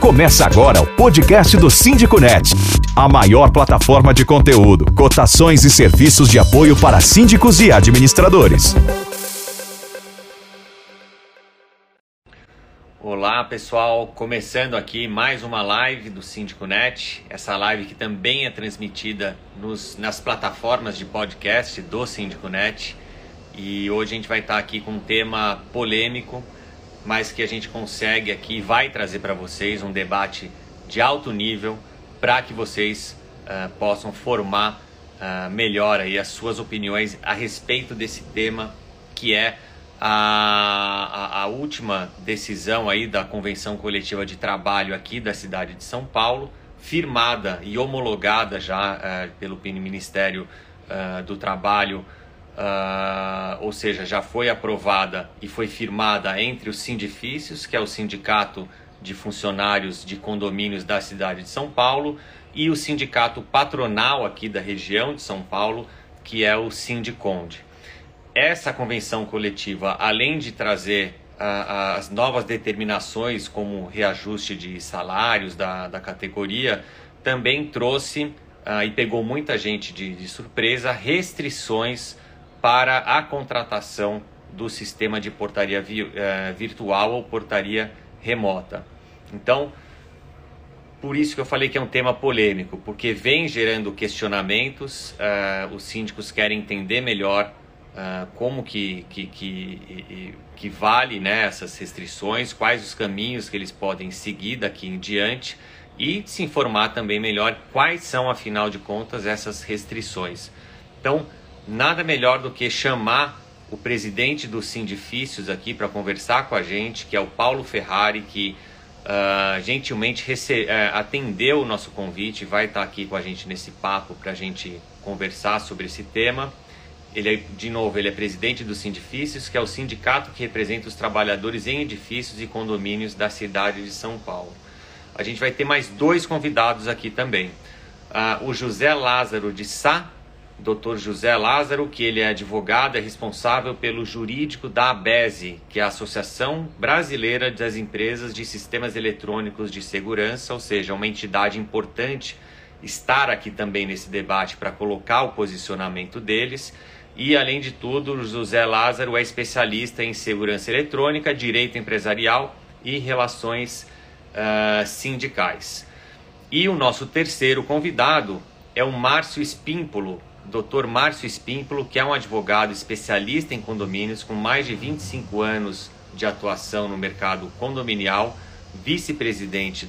Começa agora o podcast do Síndico Net, a maior plataforma de conteúdo, cotações e serviços de apoio para síndicos e administradores. Olá pessoal, começando aqui mais uma live do Síndico Net, essa live que também é transmitida nos, nas plataformas de podcast do Síndico Net. E hoje a gente vai estar aqui com um tema polêmico, mas que a gente consegue aqui vai trazer para vocês um debate de alto nível para que vocês uh, possam formar uh, melhor aí as suas opiniões a respeito desse tema que é a, a, a, última decisão aí da Convenção Coletiva de Trabalho aqui da cidade de São Paulo, firmada e homologada já uh, pelo Ministério do Trabalho Uh, ou seja, já foi aprovada e foi firmada entre os sindifícios, que é o Sindicato de Funcionários de Condomínios da cidade de São Paulo, e o sindicato patronal aqui da região de São Paulo, que é o Sindiconde. Essa convenção coletiva, além de trazer uh, as novas determinações como reajuste de salários da, da categoria, também trouxe e pegou muita gente de, de surpresa restrições para a contratação do sistema de portaria uh, virtual ou portaria remota. Então, por isso que eu falei que é um tema polêmico, porque vem gerando questionamentos, uh, os síndicos querem entender melhor uh, como que, que, que, que vale né, essas restrições, quais os caminhos que eles podem seguir daqui em diante e se informar também melhor quais são, afinal de contas, essas restrições. Então, nada melhor do que chamar o presidente dos Sindifícios aqui para conversar com a gente, que é o Paulo Ferrari, que uh, gentilmente uh, atendeu o nosso convite, vai estar tá aqui com a gente nesse papo para a gente conversar sobre esse tema. Ele é, de novo, ele é presidente dos Sindifícios, que é o sindicato que representa os trabalhadores em edifícios e condomínios da cidade de São Paulo. A gente vai ter mais dois convidados aqui também. Uh, o José Lázaro de Sá, Dr. José Lázaro, que ele é advogado, é responsável pelo jurídico da ABESE, que é a Associação Brasileira das Empresas de Sistemas Eletrônicos de Segurança, ou seja, uma entidade importante estar aqui também nesse debate para colocar o posicionamento deles. E, além de tudo, José Lázaro é especialista em segurança eletrônica, direito empresarial e relações uh, sindicais. E o nosso terceiro convidado é o Márcio Espímpolo, Dr. Márcio Espímpolo, que é um advogado especialista em condomínios com mais de 25 anos de atuação no mercado condominial, vice-presidente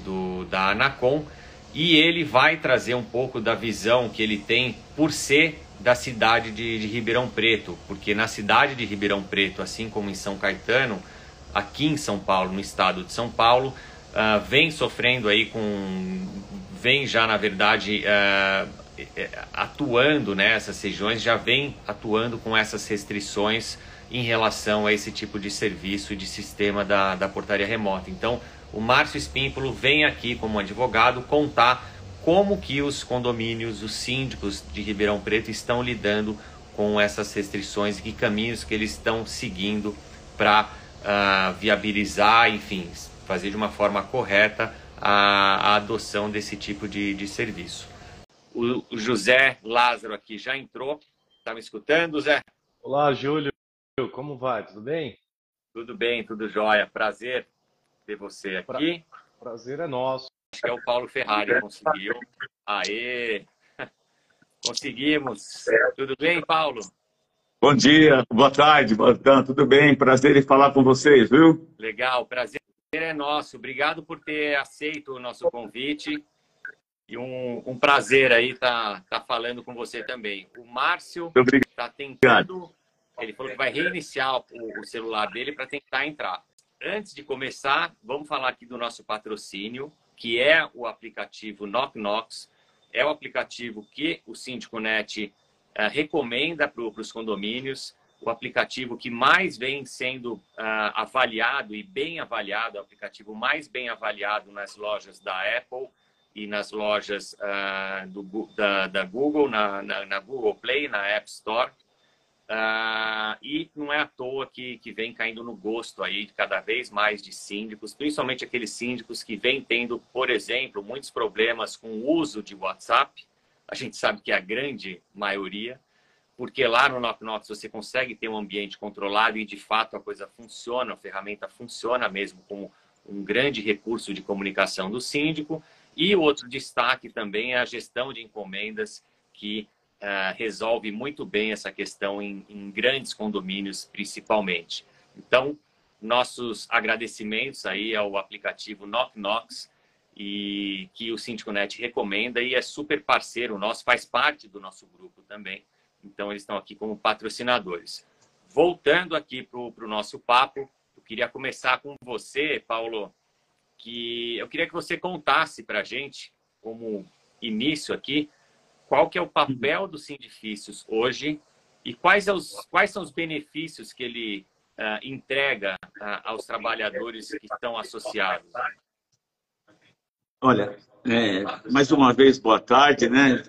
da Anacom, e ele vai trazer um pouco da visão que ele tem por ser da cidade de, de Ribeirão Preto, porque na cidade de Ribeirão Preto, assim como em São Caetano, aqui em São Paulo, no estado de São Paulo, uh, vem sofrendo aí com, vem já na verdade uh, atuando nessas né, regiões, já vem atuando com essas restrições em relação a esse tipo de serviço de sistema da, da portaria remota. Então, o Márcio Espímpolo vem aqui como advogado contar como que os condomínios, os síndicos de Ribeirão Preto estão lidando com essas restrições e que caminhos que eles estão seguindo para uh, ah, viabilizar, enfim, fazer de uma forma correta a, a adoção desse tipo de, de serviço. O, José Lázaro aqui já entrou. Está me escutando, Zé? Olá, Júlio. Como vai? Tudo bem? Tudo bem, tudo jóia. Prazer ter você aqui. Prazer é nosso. Acho que é o Paulo Ferrari, conseguiu. Aê! Conseguimos. Tudo bem, Paulo? Bom dia, boa tarde, boa tarde, tudo bem? Prazer em falar com vocês, viu? Legal, prazer é nosso. Obrigado por ter aceito o nosso convite. E um, um prazer aí estar tá, tá falando com você também. O Márcio está tentando. Ele falou que vai reiniciar o, o celular dele para tentar entrar. Antes de começar, vamos falar aqui do nosso patrocínio, que é o aplicativo Knock Knox. É o aplicativo que o Síndico Net uh, recomenda para os condomínios. O aplicativo que mais vem sendo uh, avaliado e bem avaliado, o aplicativo mais bem avaliado nas lojas da Apple e nas lojas uh, do, da, da, Google, na, na, na, Google Play, na App Store. Uh, e não é à toa que, que vem caindo no gosto aí cada vez mais de síndicos, principalmente aqueles síndicos que vêm tendo, por exemplo, muitos problemas com o uso de WhatsApp. A gente sabe que é a grande maioria, porque lá no Knock você consegue ter um ambiente controlado e de fato a coisa funciona, a ferramenta funciona mesmo como um grande recurso de comunicação do síndico. E outro destaque também é a gestão de encomendas que uh, resolve muito bem essa questão em, em, grandes condomínios, principalmente. Então, nossos agradecimentos aí ao aplicativo Knock Knox e que o SíndicoNet recomenda e é super parceiro nosso, faz parte do nosso grupo também. Então, eles estão aqui como patrocinadores. Voltando aqui para o nosso papo, eu queria começar com você, Paulo, que eu queria que você contasse para a gente, como início aqui, qual que é o papel dos sindifícios hoje e quais, é os, quais são os benefícios que ele uh, entrega uh, aos trabalhadores que estão associados? Olha, é, mais uma vez, boa tarde, né?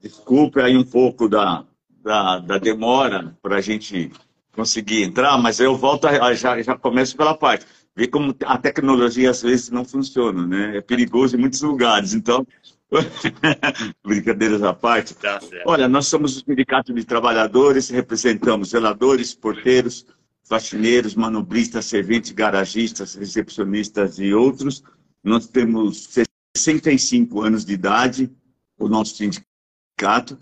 Desculpe aí um pouco da, da, da demora para a gente conseguir entrar, mas eu volto, a, já, já começo pela parte. Ver como a tecnologia às vezes não funciona, né? É perigoso em muitos lugares. Então, Brincadeiras à parte. Tá Olha, nós somos o Sindicato de Trabalhadores, representamos zeladores, porteiros, faxineiros, manobristas, serventes, garagistas, recepcionistas e outros. Nós temos 65 anos de idade, o nosso sindicato,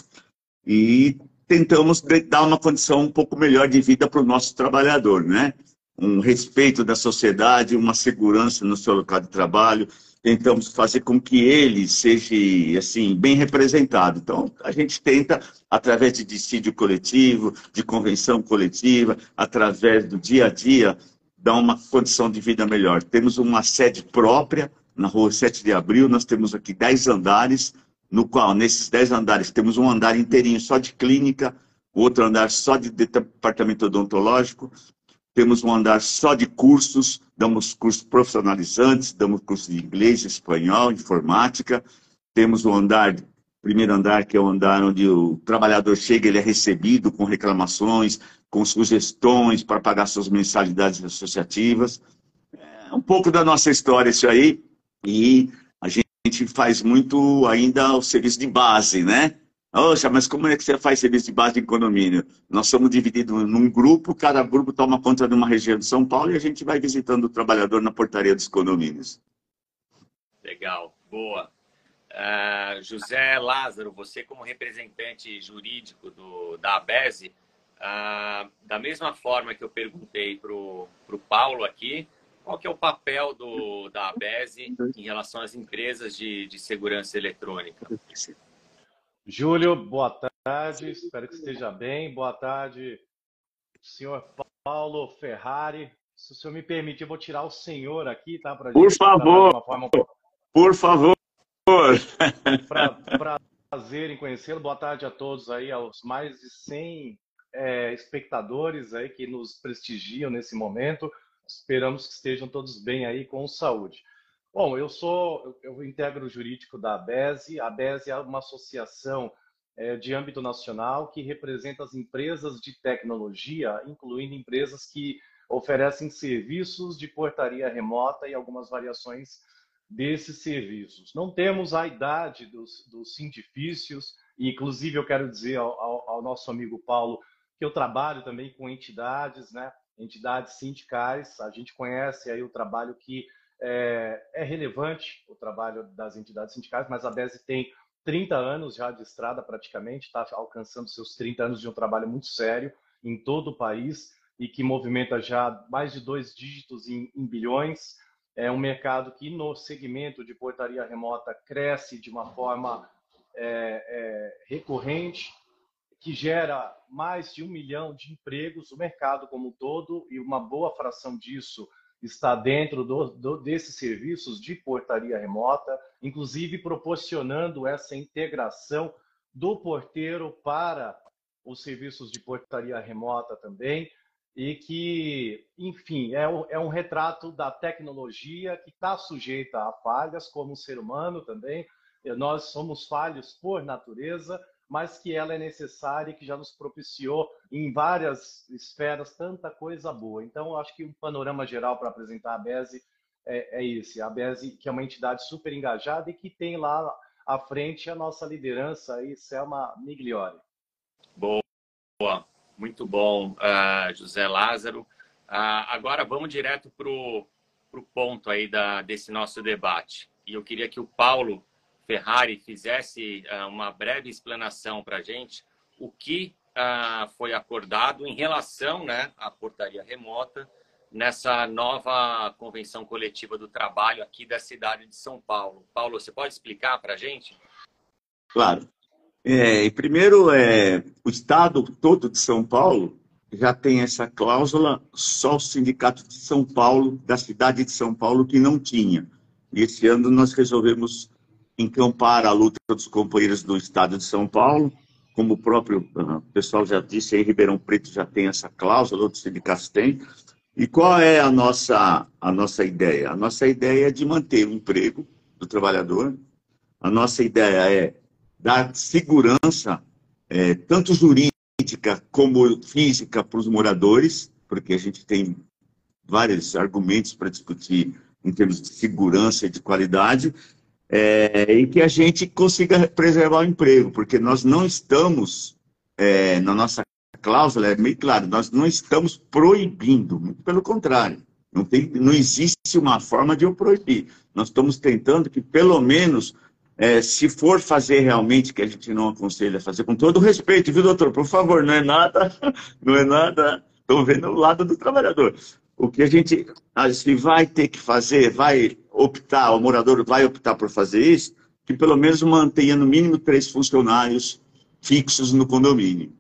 e tentamos dar uma condição um pouco melhor de vida para o nosso trabalhador, né? Um respeito da sociedade, uma segurança no seu local de trabalho, tentamos fazer com que ele seja assim bem representado. Então, a gente tenta, através de dissídio coletivo, de convenção coletiva, através do dia a dia, dar uma condição de vida melhor. Temos uma sede própria na rua 7 de abril, nós temos aqui 10 andares, no qual, nesses 10 andares, temos um andar inteirinho só de clínica, outro andar só de departamento odontológico, temos um andar só de cursos, damos cursos profissionalizantes, damos cursos de inglês, espanhol, informática. Temos o um andar, primeiro andar, que é o andar onde o trabalhador chega, ele é recebido com reclamações, com sugestões para pagar suas mensalidades associativas. É um pouco da nossa história isso aí. E a gente faz muito ainda o serviço de base, né? Poxa, mas como é que você faz serviço de base de condomínio? Nós somos divididos num grupo, cada grupo toma conta de uma região de São Paulo e a gente vai visitando o trabalhador na portaria dos condomínios. Legal, boa. Uh, José Lázaro, você como representante jurídico do, da ABESE, uh, da mesma forma que eu perguntei para o Paulo aqui, qual que é o papel do, da ABESE em relação às empresas de, de segurança eletrônica? Júlio, boa tarde, espero que esteja bem. Boa tarde, senhor Paulo Ferrari. Se o senhor me permitir, eu vou tirar o senhor aqui, tá? Pra Por favor. Forma... Por favor. Pra, prazer em conhecê-lo. Boa tarde a todos aí, aos mais de 100 é, espectadores aí que nos prestigiam nesse momento. Esperamos que estejam todos bem aí com saúde. Bom, eu sou, eu integro o jurídico da ABESE. A ABESE é uma associação é, de âmbito nacional que representa as empresas de tecnologia, incluindo empresas que oferecem serviços de portaria remota e algumas variações desses serviços. Não temos a idade dos, dos sindifícios, e inclusive eu quero dizer ao, ao, ao nosso amigo Paulo que eu trabalho também com entidades, né? entidades sindicais. A gente conhece aí o trabalho que é, é, relevante o trabalho das entidades sindicais, mas a BESE tem 30 anos já de estrada praticamente, está alcançando seus 30 anos de um trabalho muito sério em todo o país e que movimenta já mais de dois dígitos em, em bilhões. É um mercado que no segmento de portaria remota cresce de uma forma é, é, recorrente, que gera mais de um milhão de empregos, o mercado como um todo, e uma boa fração disso está dentro do, do, desses serviços de portaria remota, inclusive proporcionando essa integração do porteiro para os serviços de portaria remota também, e que, enfim, é, é um retrato da tecnologia que está sujeita a falhas, como ser humano também. Nós somos falhos por natureza, mas que ela é necessária e que já nos propiciou em várias esferas tanta coisa boa. Então, acho que um panorama geral para apresentar a BESE é, é esse. A BESE, que é uma entidade super engajada e que tem lá à frente a nossa liderança aí, Selma Migliori. Boa, muito bom, uh, José Lázaro. Uh, agora vamos direto para o ponto aí da, desse nosso debate. E eu queria que o Paulo Ferrari fizesse uh, uma breve explanação para a gente o que uh, foi acordado em relação né, à portaria remota nessa nova convenção coletiva do trabalho aqui da cidade de São Paulo. Paulo, você pode explicar para a gente? Claro. É, primeiro, é, o Estado todo de São Paulo já tem essa cláusula, só o Sindicato de São Paulo, da cidade de São Paulo, que não tinha. E esse ano nós resolvemos encampar a luta dos companheiros do Estado de São Paulo, como o próprio uh, pessoal já disse, em Ribeirão Preto já tem essa cláusula, outros sindicatos têm. E qual é a nossa, a nossa ideia? A nossa ideia é de manter o emprego do trabalhador, a nossa ideia é dar segurança, é, tanto jurídica como física, para os moradores, porque a gente tem vários argumentos para discutir em termos de segurança e de qualidade, é, e que a gente consiga preservar o emprego, porque nós não estamos, é, na nossa cláusula, é meio claro, nós não estamos proibindo, muito pelo contrário, não, tem, não existe uma forma de eu proibir. Nós estamos tentando que, pelo menos, é, se for fazer realmente, que a gente não aconselha fazer, com todo respeito, viu, doutor? Por favor, não é nada, não é nada, estou vendo o lado do trabalhador. O que a gente, vai ter que fazer, vai optar, o morador vai optar por fazer isso, que pelo menos mantenha no mínimo três funcionários fixos no condomínio.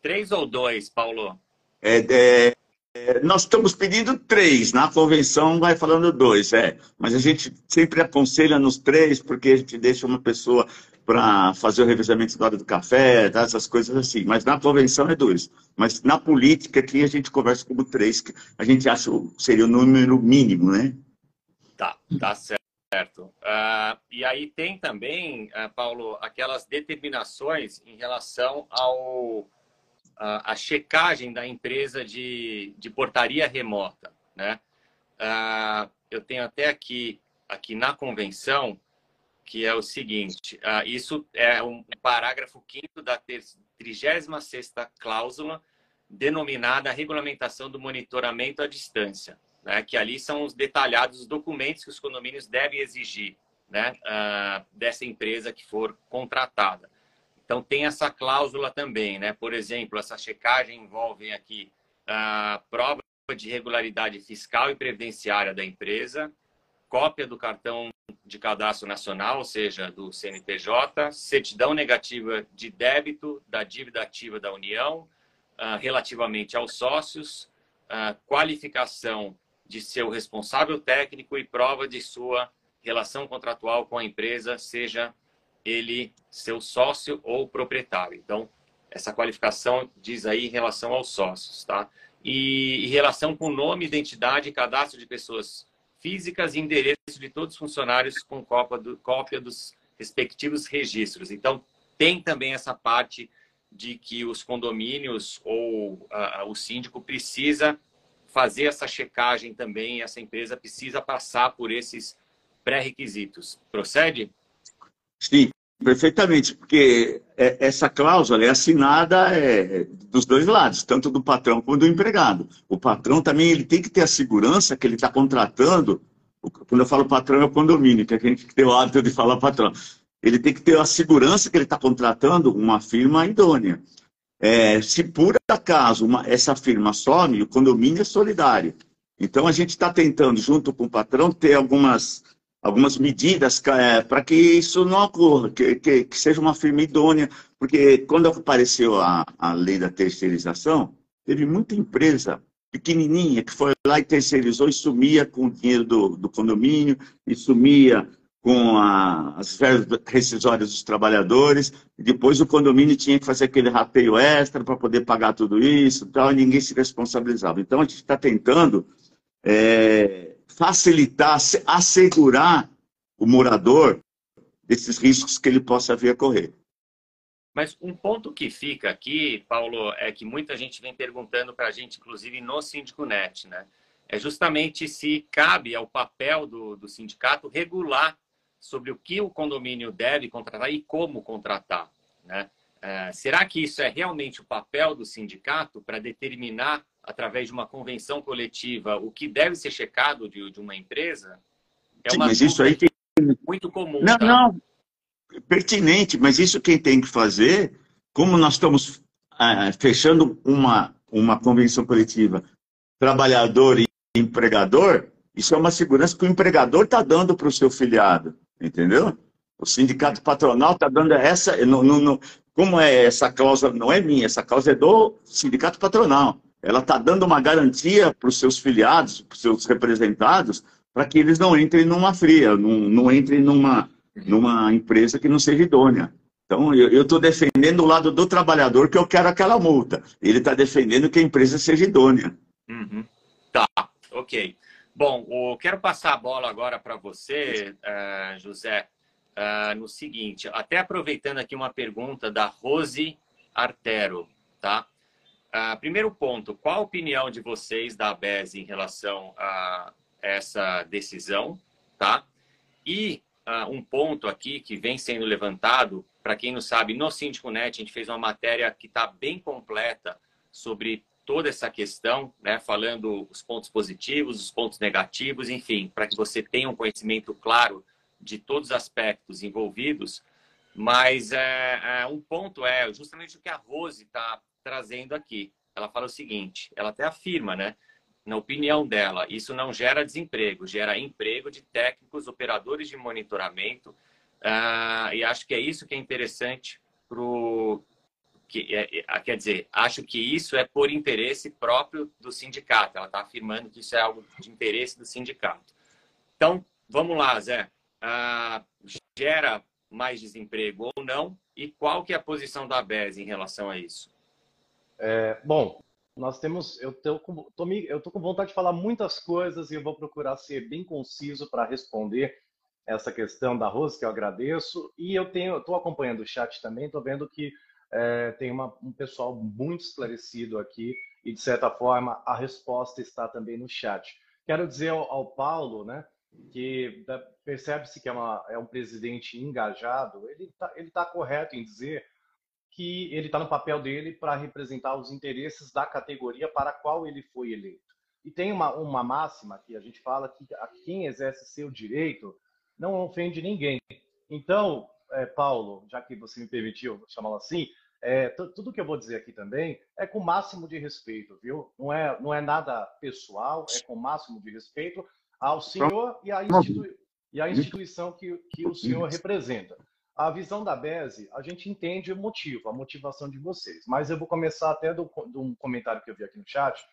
Três ou dois, Paulo? É, é, é, nós estamos pedindo três, na convenção vai falando dois, é. Mas a gente sempre aconselha nos três, porque a gente deixa uma pessoa para fazer o revezamento na hora do café, tá? essas coisas assim. Mas na convenção é dois. Mas na política aqui a gente conversa como três, que a gente acha seria o número mínimo, né? Tá, tá certo. Uh, e aí tem também, uh, Paulo, aquelas determinações em relação ao uh, a checagem da empresa de, de portaria remota, né? eu tenho até aqui, aqui na convenção, que é o seguinte, isso é um parágrafo 5 da 36ª cláusula, denominada regulamentação do monitoramento à distância né, que ali são os detalhados os documentos que os condomínios devem exigir né, uh, dessa empresa que for contratada. Então, tem essa cláusula também, né? Por exemplo, essa checagem envolve aqui a uh, prova de regularidade fiscal e previdenciária da empresa, cópia do cartão de cadastro nacional, ou seja, do CNPJ, certidão negativa de débito da dívida ativa da União, uh, relativamente aos sócios, uh, qualificação de seu responsável técnico e prova de sua relação contratual com a empresa, seja ele seu sócio ou proprietário. Então, essa qualificação diz aí em relação aos sócios, tá? E em relação com nome, identidade e cadastro de pessoas físicas e endereço de todos os funcionários com cópia, do, cópia dos respectivos registros. Então, tem também essa parte de que os condomínios ou o síndico precisa fazer essa checagem também, essa empresa precisa passar por esses pré-requisitos. Procede? Sim, perfeitamente, porque é, essa cláusula é assinada é, dos dois lados, tanto do patrão quanto do empregado. O patrão também ele tem que ter a segurança que ele está contratando, quando eu falo patrão é o condomínio, que é gente tem o hábito de falar patrão. Ele tem que ter a segurança que ele está contratando uma firma idônea. É, se por acaso uma, essa firma some, o condomínio é solidário. Então a gente está tentando, junto com o patrão, ter algumas, algumas medidas é, para que isso não ocorra, que, que, que, seja uma firma idônea, porque quando apareceu a, a lei da terceirização, teve muita empresa pequenininha que foi lá e terceirizou e sumia com o dinheiro do, do condomínio, e sumia com a, as verbas rescisórias dos trabalhadores, e depois o condomínio tinha que fazer aquele rateio extra para poder pagar tudo isso tal, e ninguém se responsabilizava. Então, a gente está tentando é, facilitar, assegurar o morador desses riscos que ele possa vir a correr. Mas um ponto que fica aqui, Paulo, é que muita gente vem perguntando para a gente, inclusive no Síndico Net, né? É justamente se cabe ao papel do, do sindicato regular sobre o que o condomínio deve contratar e como contratar, né? É, será que isso é realmente o papel do sindicato para determinar, através de uma convenção coletiva, o que deve ser checado de, de uma empresa? É Sim, mas isso aí tem... muito comum. Não, tá? não, pertinente, mas isso quem tem que fazer, como nós estamos ah, fechando uma, uma convenção coletiva, trabalhador e empregador, isso é uma segurança que o empregador está dando para o seu filiado, entendeu? O sindicato patronal está dando essa. Como é essa cláusula, não é minha, essa cláusula é do sindicato patronal. Ela está dando uma garantia para os seus filiados, para os seus representados, para que eles não entrem numa fria, não, não entrem numa, numa empresa que não seja idônea. Então, eu estou defendendo o lado do trabalhador, que eu quero aquela multa. Ele está defendendo que a empresa seja idônea. Uhum. Tá, ok. Bom, eu quero passar a bola agora para você, uh, José, uh, no seguinte, até aproveitando aqui uma pergunta da Rose Artero, tá? Uh, primeiro ponto, qual a opinião de vocês da ABES em relação a essa decisão, tá? E uh, um ponto aqui que vem sendo levantado, para quem não sabe, no Síndico Net a gente fez uma matéria que está bem completa sobre toda essa questão, né, falando os pontos positivos, os pontos negativos, enfim, para que você tenha um conhecimento claro de todos os aspectos envolvidos. Mas é, é, um ponto é justamente o que a Rose está trazendo aqui. Ela fala o seguinte: ela até afirma, né? na opinião dela, isso não gera desemprego, gera emprego de técnicos, operadores de monitoramento. Uh, e acho que é isso que é interessante para. Que, é, é, quer dizer, acho que isso é por interesse próprio do sindicato. Ela está afirmando que isso é algo de interesse do sindicato. Então, vamos lá, Zé. Uh, gera mais desemprego ou não? E qual que é a posição da BES em relação a isso? É, bom, nós temos, eu tô, com, com vontade de falar muitas coisas e eu vou procurar ser bem conciso para responder essa questão da Rose, que eu agradeço. E eu estou acompanhando o chat também, estou vendo que é, tem uma, um pessoal muito esclarecido aqui e de certa forma a resposta está também no chat. Quero dizer ao, ao Paulo, né, que percebe-se que é, uma, é, um presidente engajado. Ele está tá correto em dizer que ele está no papel dele para representar os interesses da categoria para a qual ele foi eleito. E tem uma, uma máxima que a gente fala que a quem exerce seu direito não ofende ninguém. Então, é, Paulo, já que você me permitiu chamá-lo assim, é, tudo que eu vou dizer aqui também é com o máximo de respeito, viu? Não é, não é nada pessoal, é com o máximo de respeito ao senhor e à, institu e à instituição que, que o senhor representa. A visão da BESE, a gente entende o motivo, a motivação de vocês. Mas eu vou começar até do, de um comentário que eu vi aqui no chat,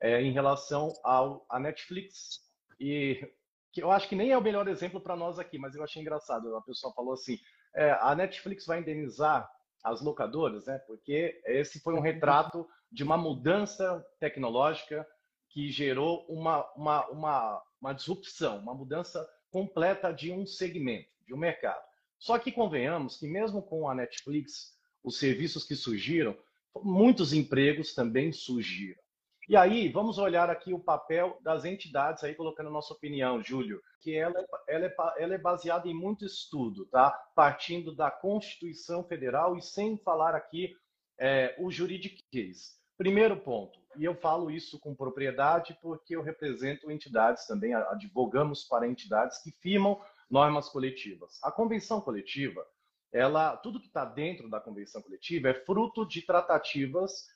é, em relação ao, à Netflix. E que eu acho que nem é o melhor exemplo para nós aqui, mas eu achei engraçado. A pessoa falou assim: é, a Netflix vai indenizar as locadoras, né? Porque esse foi um retrato de uma mudança tecnológica que gerou uma, uma, uma, uma disrupção, uma mudança completa de um segmento, de um mercado. Só que convenhamos que mesmo com a Netflix, os serviços que surgiram, muitos empregos também surgiram. E aí, vamos olhar aqui o papel das entidades, aí colocando a nossa opinião, Júlio, que ela é, ela é, ela é baseada em muito estudo, tá? Partindo da Constituição Federal e sem falar aqui é, o juridiquês. Primeiro ponto, e eu falo isso com propriedade porque eu represento entidades também, advogamos para entidades que firmam normas coletivas. A convenção coletiva, ela, tudo que está dentro da convenção coletiva é fruto de tratativas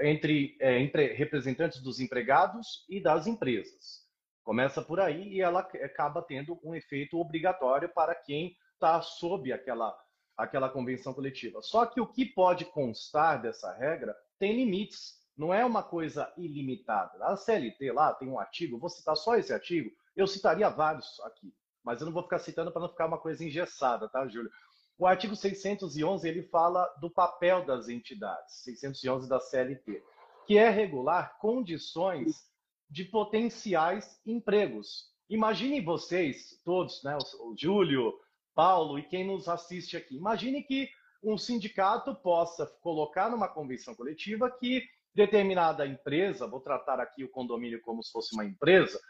entre, é, entre representantes dos empregados e das empresas. Começa por aí e ela acaba tendo um efeito obrigatório para quem está sob aquela, aquela convenção coletiva. Só que o que pode constar dessa regra tem limites, não é uma coisa ilimitada. A CLT lá tem um artigo, vou citar só esse artigo, eu citaria vários aqui mas eu não vou ficar citando para não ficar uma coisa engessada, tá, Júlio? O artigo 611 ele fala do papel das entidades, 611 da CLT, que é regular condições de potenciais empregos. Imaginem vocês todos, né, o Júlio, Paulo e quem nos assiste aqui. Imagine que um sindicato possa colocar numa convenção coletiva que determinada empresa, vou tratar aqui o condomínio como se fosse uma empresa,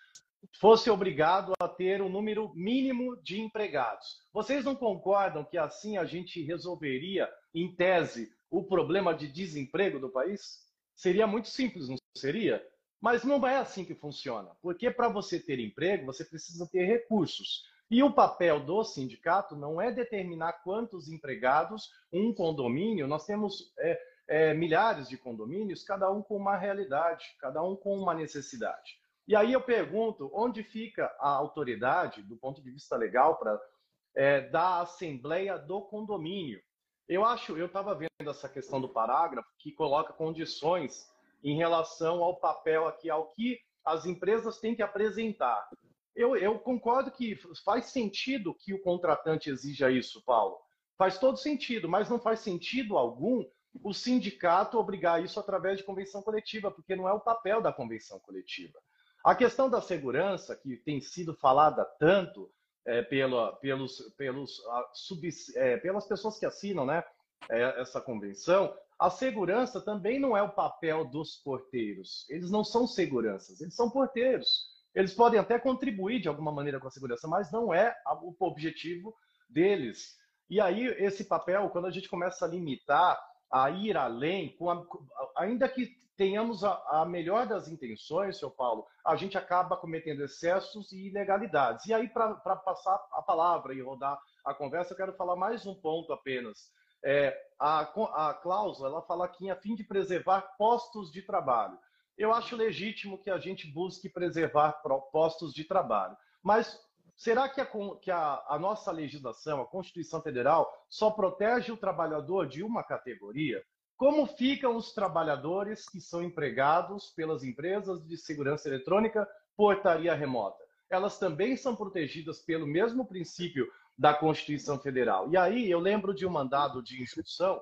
fosse obrigado a ter um número mínimo de empregados. Vocês não concordam que assim a gente resolveria, em tese, o problema de desemprego do país? Seria muito simples, não seria? Mas não é assim que funciona, porque para você ter emprego, você precisa ter recursos. E o papel do sindicato não é determinar quantos empregados um condomínio, nós temos é, é, milhares de condomínios, cada um com uma realidade, cada um com uma necessidade. E aí eu pergunto, onde fica a autoridade, do ponto de vista legal, para é, da assembleia do condomínio? Eu acho, eu estava vendo essa questão do parágrafo que coloca condições em relação ao papel aqui, ao que as empresas têm que apresentar. Eu, eu concordo que faz sentido que o contratante exija isso, Paulo. Faz todo sentido, mas não faz sentido algum o sindicato obrigar isso através de convenção coletiva, porque não é o papel da convenção coletiva. A questão da segurança, que tem sido falada tanto é, pela, pelos, pelos, a, sub, é, pelas pessoas que assinam né, é, essa convenção, a segurança também não é o papel dos porteiros. Eles não são seguranças, eles são porteiros. Eles podem até contribuir de alguma maneira com a segurança, mas não é o objetivo deles. E aí, esse papel, quando a gente começa a limitar, a ir além, a, ainda que tenhamos a, a, melhor das intenções, seu Paulo, a gente acaba cometendo excessos e ilegalidades. E aí, para passar a palavra e rodar a conversa, eu quero falar mais um ponto apenas. É, a, a cláusula ela fala aqui a fim de preservar postos de trabalho. Eu acho legítimo que a gente busque preservar postos de trabalho, mas será que, a, que a, a nossa legislação, a Constituição Federal, só protege o trabalhador de uma categoria? Como ficam os trabalhadores que são empregados pelas empresas de segurança eletrônica portaria remota? Elas também são protegidas pelo mesmo princípio da Constituição Federal. E aí eu lembro de um mandado de instrução,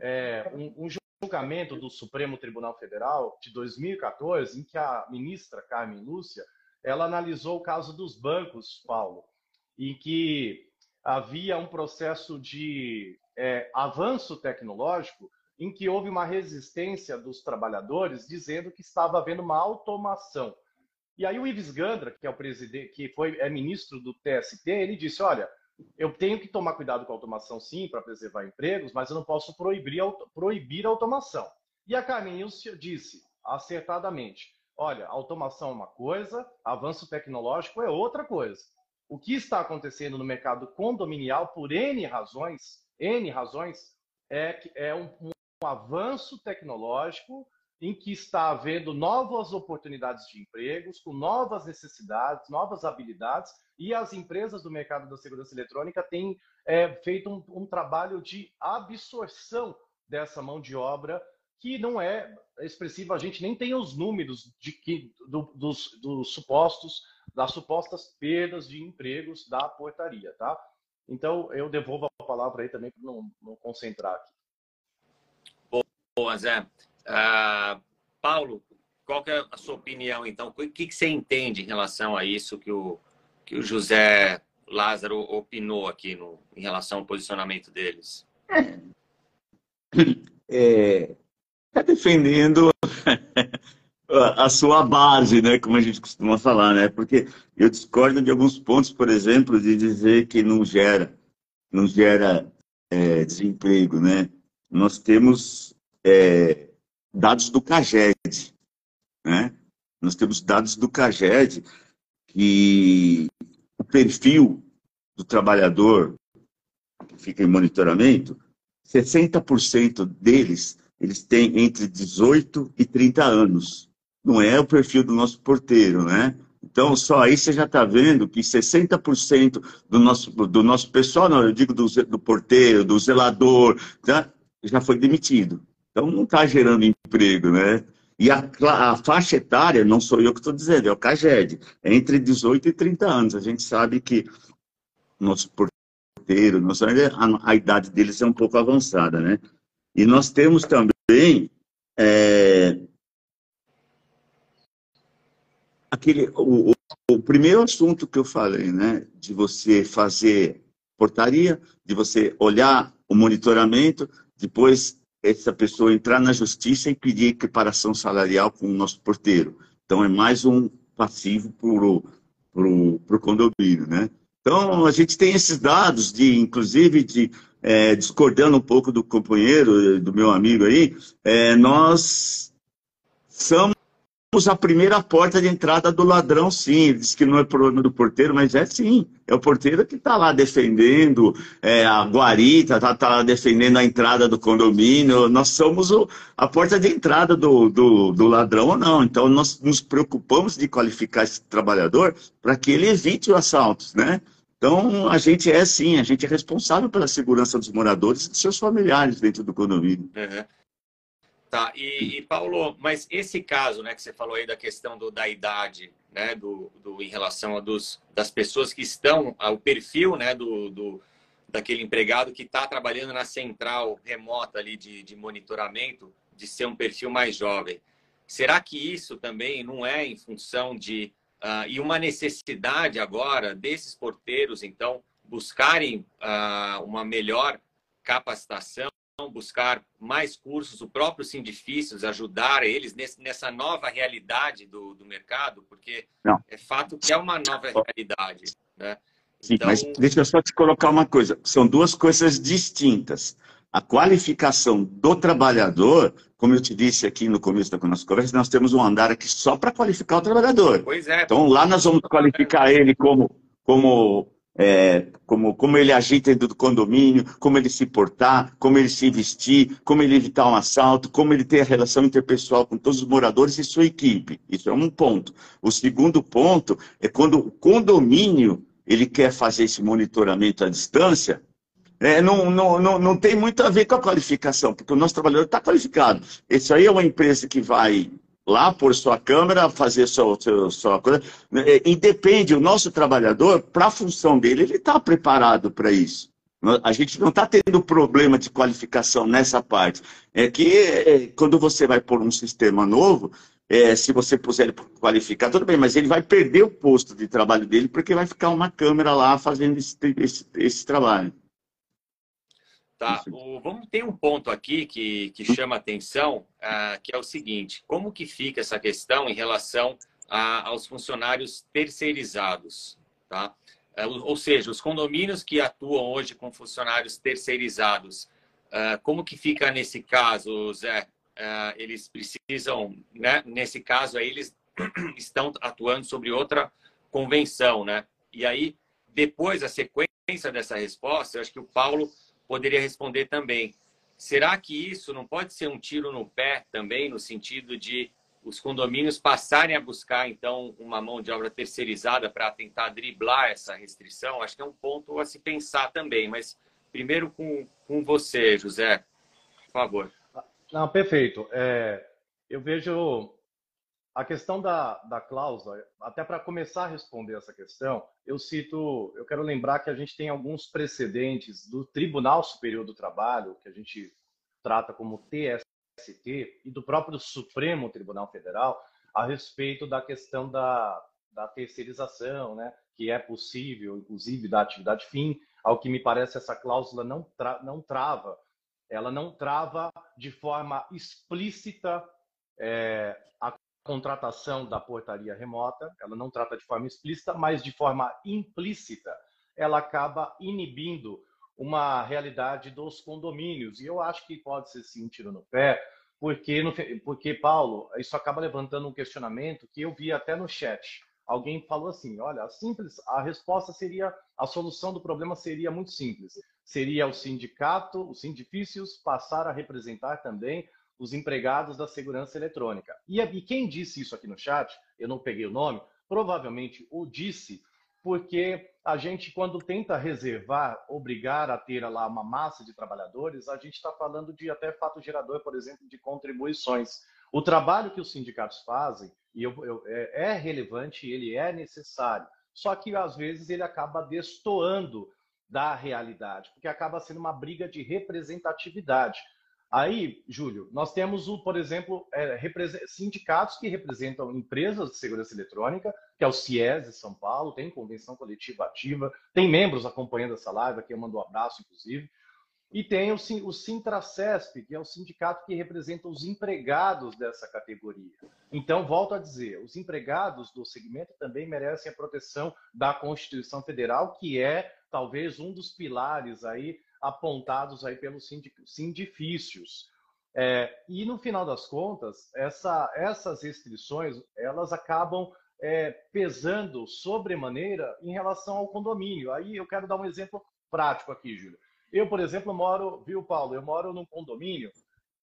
é, um, um julgamento do Supremo Tribunal Federal de 2014, em que a ministra Carmen Lúcia ela analisou o caso dos bancos, Paulo, em que havia um processo de é, avanço tecnológico em que houve uma resistência dos trabalhadores dizendo que estava havendo uma automação. E aí o Ives Gandra, que é o presidente, que foi é ministro do TST, ele disse: olha, eu tenho que tomar cuidado com a automação, sim, para preservar empregos, mas eu não posso proibir, proibir a automação. E a Carmen disse, acertadamente, olha, automação é uma coisa, avanço tecnológico é outra coisa. O que está acontecendo no mercado condominial, por N razões, N razões, é, é um, um avanço tecnológico em que está havendo novas oportunidades de empregos, com novas necessidades, novas habilidades, e as empresas do mercado da segurança eletrônica têm é, feito um, um, trabalho de absorção dessa mão de obra que não é expressiva. A gente nem tem os números de que, do, dos, dos supostos, das supostas perdas de empregos da portaria, tá? Então, eu devolvo a palavra aí também para não, não concentrar aqui. Boa, Zé. Uh, Paulo, qual é a sua opinião, então? O que, que você entende em relação a isso que o, que o José Lázaro opinou aqui no, em relação ao posicionamento deles? É, está defendendo a sua base, né, como a gente costuma falar, né? Porque eu discordo de alguns pontos, por exemplo, de dizer que não gera, não gera é, desemprego, né? Nós temos é, dados do CAGED. Né? Nós temos dados do CAGED que o perfil do trabalhador que fica em monitoramento, 60% deles eles têm entre 18 e 30 anos. Não é o perfil do nosso porteiro, né? Então, só aí você já está vendo que 60% do nosso, do nosso pessoal, não, eu digo do, do porteiro, do zelador, tá? já foi demitido. Então, não está gerando emprego, né? E a, a, faixa etária, não sou eu que estou dizendo, é o CAGED, é entre 18 e 30 anos. A gente sabe que nosso porteiro, nosso, a, a idade deles é um pouco avançada, né? E nós temos também é, aquele, o, o, o primeiro assunto que eu falei, né? De você fazer portaria, de você olhar o monitoramento, depois essa pessoa entrar na justiça e pedir equiparação salarial com o nosso porteiro. Então, é mais um passivo para o condomínio, né? Então, a gente tem esses dados, de, inclusive, de é, discordando um pouco do companheiro, do meu amigo aí, é, nós somos a primeira porta de entrada do ladrão, sim. Ele diz que não é problema do porteiro, mas é sim. É o porteiro que está lá defendendo é, a guarita, está tá defendendo a entrada do condomínio. Nós somos o, a porta de entrada do, do, do, ladrão ou não. Então, nós nos preocupamos de qualificar esse trabalhador para que ele evite os assaltos, né? Então, a gente é sim, a gente é responsável pela segurança dos moradores e dos seus familiares dentro do condomínio. Uhum. Tá, e, e, Paulo, mas esse caso, né, que você falou aí da questão do, da idade, né, do, do, em relação a dos, das pessoas que estão, ao perfil, né, do, do daquele empregado que está trabalhando na central remota ali de, de monitoramento, de ser um perfil mais jovem. Será que isso também não é em função de uh, e uma necessidade agora desses porteiros, então, buscarem uh, uma melhor capacitação? buscar mais cursos, o próprio Sindifícios ajudar eles nesse, nessa nova realidade do, do mercado, porque Não. é fato que é uma nova realidade. Né? Sim, então... mas deixa eu só te colocar uma coisa. São duas coisas distintas. A qualificação do trabalhador, como eu te disse aqui no começo da nossa conversa, nós temos um andar aqui só para qualificar o trabalhador. Pois é. Então lá nós vamos qualificar ele como, como é, como, como ele agita dentro do condomínio, como ele se portar, como ele se vestir, como ele evitar um assalto, como ele ter a relação interpessoal com todos os moradores e sua equipe. Isso é um ponto. O segundo ponto é quando o condomínio ele quer fazer esse monitoramento à distância, é, não, não, não, não tem muito a ver com a qualificação, porque o nosso trabalhador está qualificado. Isso aí é uma empresa que vai lá por sua câmera, fazer sua, sua, sua coisa. E depende, o nosso trabalhador, para a função dele, ele está preparado para isso. A gente não está tendo problema de qualificação nessa parte. É que é, quando você vai pôr um sistema novo, é, se você puser ele qualificar, tudo bem, mas ele vai perder o posto de trabalho dele porque vai ficar uma câmera lá fazendo esse, esse, esse trabalho. Tá. O, vamos ter um ponto aqui que, que chama atenção, uh, que é o seguinte: como que fica essa questão em relação a, aos funcionários terceirizados, tá? Uh, ou seja, os condomínios que atuam hoje com funcionários terceirizados, uh, como que fica nesse caso, Zé? eles precisam, né? Nesse caso aí, eles estão atuando sobre outra convenção, né? E aí, depois, a sequência dessa resposta, eu acho que o Paulo poderia responder também. Será que isso não pode ser um tiro no pé também, no sentido de os condomínios passarem a buscar, então, uma mão de obra terceirizada para tentar driblar essa restrição? Acho que é um ponto a se pensar também. Mas primeiro com, com você, José, por favor. Não, perfeito. É, eu vejo a questão da, da cláusula, até para começar a responder essa questão, eu cito, eu quero lembrar que a gente tem alguns precedentes do Tribunal Superior do Trabalho, que a gente trata como TST, e do próprio Supremo Tribunal Federal, a respeito da questão da, da terceirização, né, que é possível, inclusive, da atividade fim. Ao que me parece, essa cláusula não, tra não trava, ela não trava de forma explícita é, a contratação da portaria remota, ela não trata de forma explícita, mas de forma implícita, ela acaba inibindo uma realidade dos condomínios. E eu acho que pode ser sim um tiro no pé, porque, no, porque, Paulo, isso acaba levantando um questionamento que eu vi até no chat. Alguém falou assim: olha, simples, a resposta seria, a solução do problema seria muito simples. Seria o sindicato, os sindifícios passar a representar também os empregados da segurança eletrônica. E, e quem disse isso aqui no chat, eu não peguei o nome, provavelmente o disse porque a gente, quando tenta reservar, obrigar a ter lá uma massa de trabalhadores, a gente está falando de até fato gerador, por exemplo, de contribuições. O trabalho que os sindicatos fazem e eu, eu, é, é relevante, ele é necessário, só que às vezes ele acaba destoando da realidade, porque acaba sendo uma briga de representatividade. Aí, Júlio, nós temos, o, por exemplo, é, sindicatos que representam empresas de segurança eletrônica, que é o CIES de São Paulo, tem convenção coletiva ativa, tem membros acompanhando essa live, aqui eu mando um abraço, inclusive. E tem o, o Sintracesp, que é o sindicato que representa os empregados dessa categoria. Então, volto a dizer, os empregados do segmento também merecem a proteção da Constituição Federal, que é talvez um dos pilares aí apontados aí pelos sindifícios. É, e no final das contas, essa, essas restrições elas acabam é, pesando sobremaneira em relação ao condomínio. Aí eu quero dar um exemplo prático aqui, Júlio. Eu, por exemplo, moro, viu, Paulo? Eu moro num condomínio,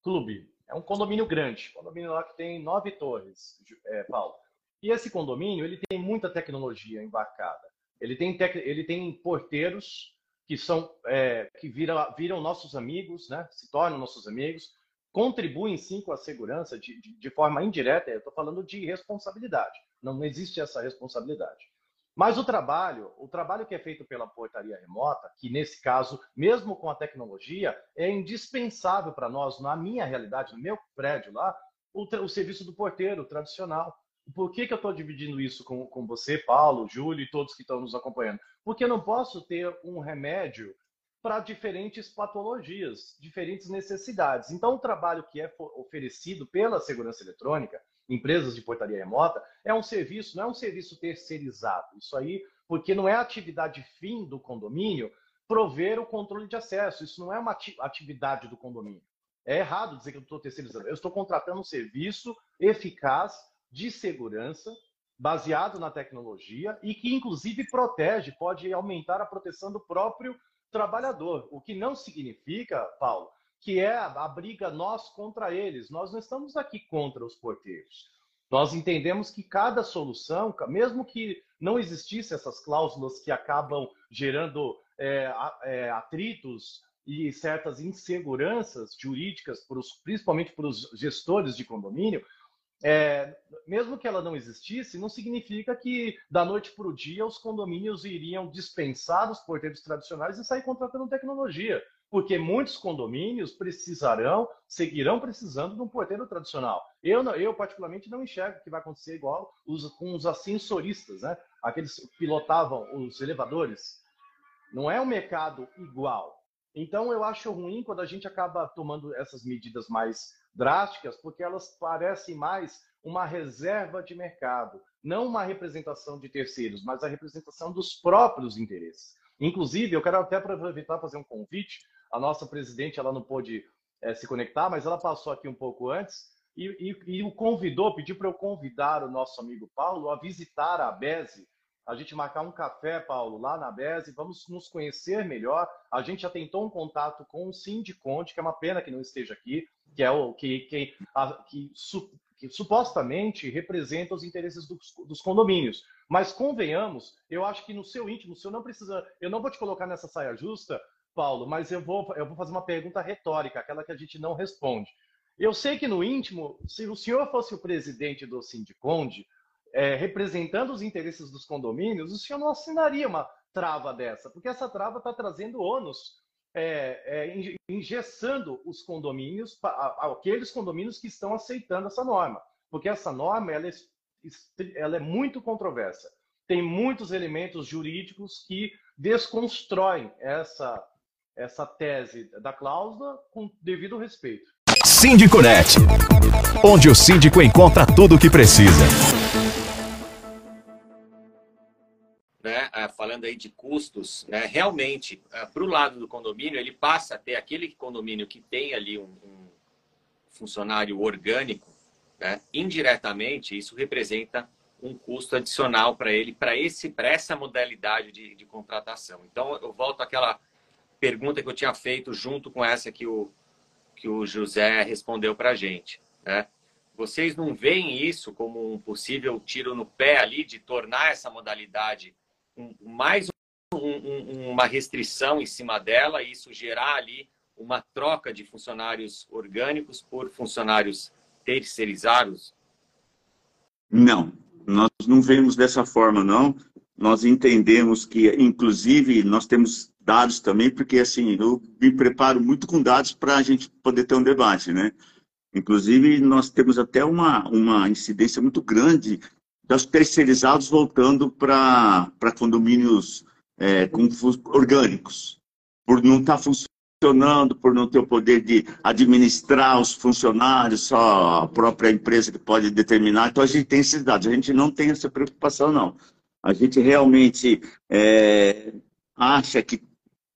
clube. É um condomínio grande, condomínio lá que tem nove torres, é, Paulo. E esse condomínio, ele tem muita tecnologia embarcada. Ele tem, tec... ele tem porteiros que são é, que viram, viram nossos amigos, né? Se tornam nossos amigos, contribuem sim com a segurança de, de, de forma indireta. Eu estou falando de responsabilidade. Não existe essa responsabilidade. Mas o trabalho, o trabalho que é feito pela portaria remota, que nesse caso, mesmo com a tecnologia, é indispensável para nós, na minha realidade, no meu prédio lá, o, o serviço do porteiro tradicional. Por que, que eu estou dividindo isso com, com você, Paulo, Júlio e todos que estão nos acompanhando? Porque eu não posso ter um remédio para diferentes patologias, diferentes necessidades. Então, o trabalho que é oferecido pela segurança eletrônica, empresas de portaria remota, é um serviço, não é um serviço terceirizado. Isso aí, porque não é atividade fim do condomínio prover o controle de acesso. Isso não é uma atividade do condomínio. É errado dizer que eu estou terceirizando. Eu estou contratando um serviço eficaz de segurança baseado na tecnologia e que, inclusive, protege, pode aumentar a proteção do próprio trabalhador. O que não significa, Paulo, que é a briga nós contra eles. Nós não estamos aqui contra os porteiros. Nós entendemos que cada solução, mesmo que não existissem essas cláusulas que acabam gerando é, é, atritos e certas inseguranças jurídicas, os, principalmente para os gestores de condomínio, é, mesmo que ela não existisse, não significa que da noite para o dia os condomínios iriam dispensar os porteiros tradicionais e sair contratando tecnologia, porque muitos condomínios precisarão, seguirão precisando de um porteiro tradicional. Eu, eu particularmente, não enxergo que vai acontecer igual os, com os ascensoristas, né? aqueles que pilotavam os elevadores. Não é um mercado igual. Então, eu acho ruim quando a gente acaba tomando essas medidas mais drásticas, porque elas parecem mais uma reserva de mercado, não uma representação de terceiros, mas a representação dos próprios interesses. Inclusive, eu quero até aproveitar fazer um convite. A nossa presidente ela não pôde é, se conectar, mas ela passou aqui um pouco antes e, e, e o convidou, pediu para eu convidar o nosso amigo Paulo a visitar a BESE, a gente marcar um café, Paulo, lá na BESE, vamos nos conhecer melhor. A gente já tentou um contato com o Sindiconte, que é uma pena que não esteja aqui, que é o que, que, a, que, su, que supostamente representa os interesses dos, dos, condomínios. Mas convenhamos, eu acho que no seu íntimo, o não precisa. Eu não vou te colocar nessa saia justa, Paulo, mas eu vou, eu vou fazer uma pergunta retórica, aquela que a gente não responde. Eu sei que no íntimo, se o senhor fosse o presidente do Sindiconde, é, representando os interesses dos condomínios, o senhor não assinaria uma trava dessa, porque essa trava está trazendo ônus é, é, engessando os condomínios, aqueles condomínios que estão aceitando essa norma. Porque essa norma ela é, ela é muito controversa. Tem muitos elementos jurídicos que desconstroem essa, essa tese da cláusula com devido respeito. Síndico.net, onde o síndico encontra tudo o que precisa. né, falando aí de custos, né, realmente, é, para o lado do condomínio, ele passa a ter aquele condomínio que tem ali um, um funcionário orgânico, né, indiretamente, isso representa um custo adicional para ele, para essa modalidade de, de, contratação. Então, eu volto àquela pergunta que eu tinha feito junto com essa que o, que o José respondeu para a gente. Né? Vocês não veem isso como um possível tiro no pé ali de tornar essa modalidade mais um, um, uma restrição em cima dela e isso gerar ali uma troca de funcionários orgânicos por funcionários terceirizados? Não, nós não vemos dessa forma, não. Nós entendemos que, inclusive, nós temos dados também, porque assim, eu me preparo muito com dados para a gente poder ter um debate, né? Inclusive, nós temos até uma, uma incidência muito grande das terceirizados voltando para condomínios é, com, orgânicos, por não estar tá funcionando por não ter o poder de administrar os funcionários, só a própria empresa que pode determinar. Então, a gente tem esses dados. A gente não tem essa preocupação, não. A gente realmente é, acha que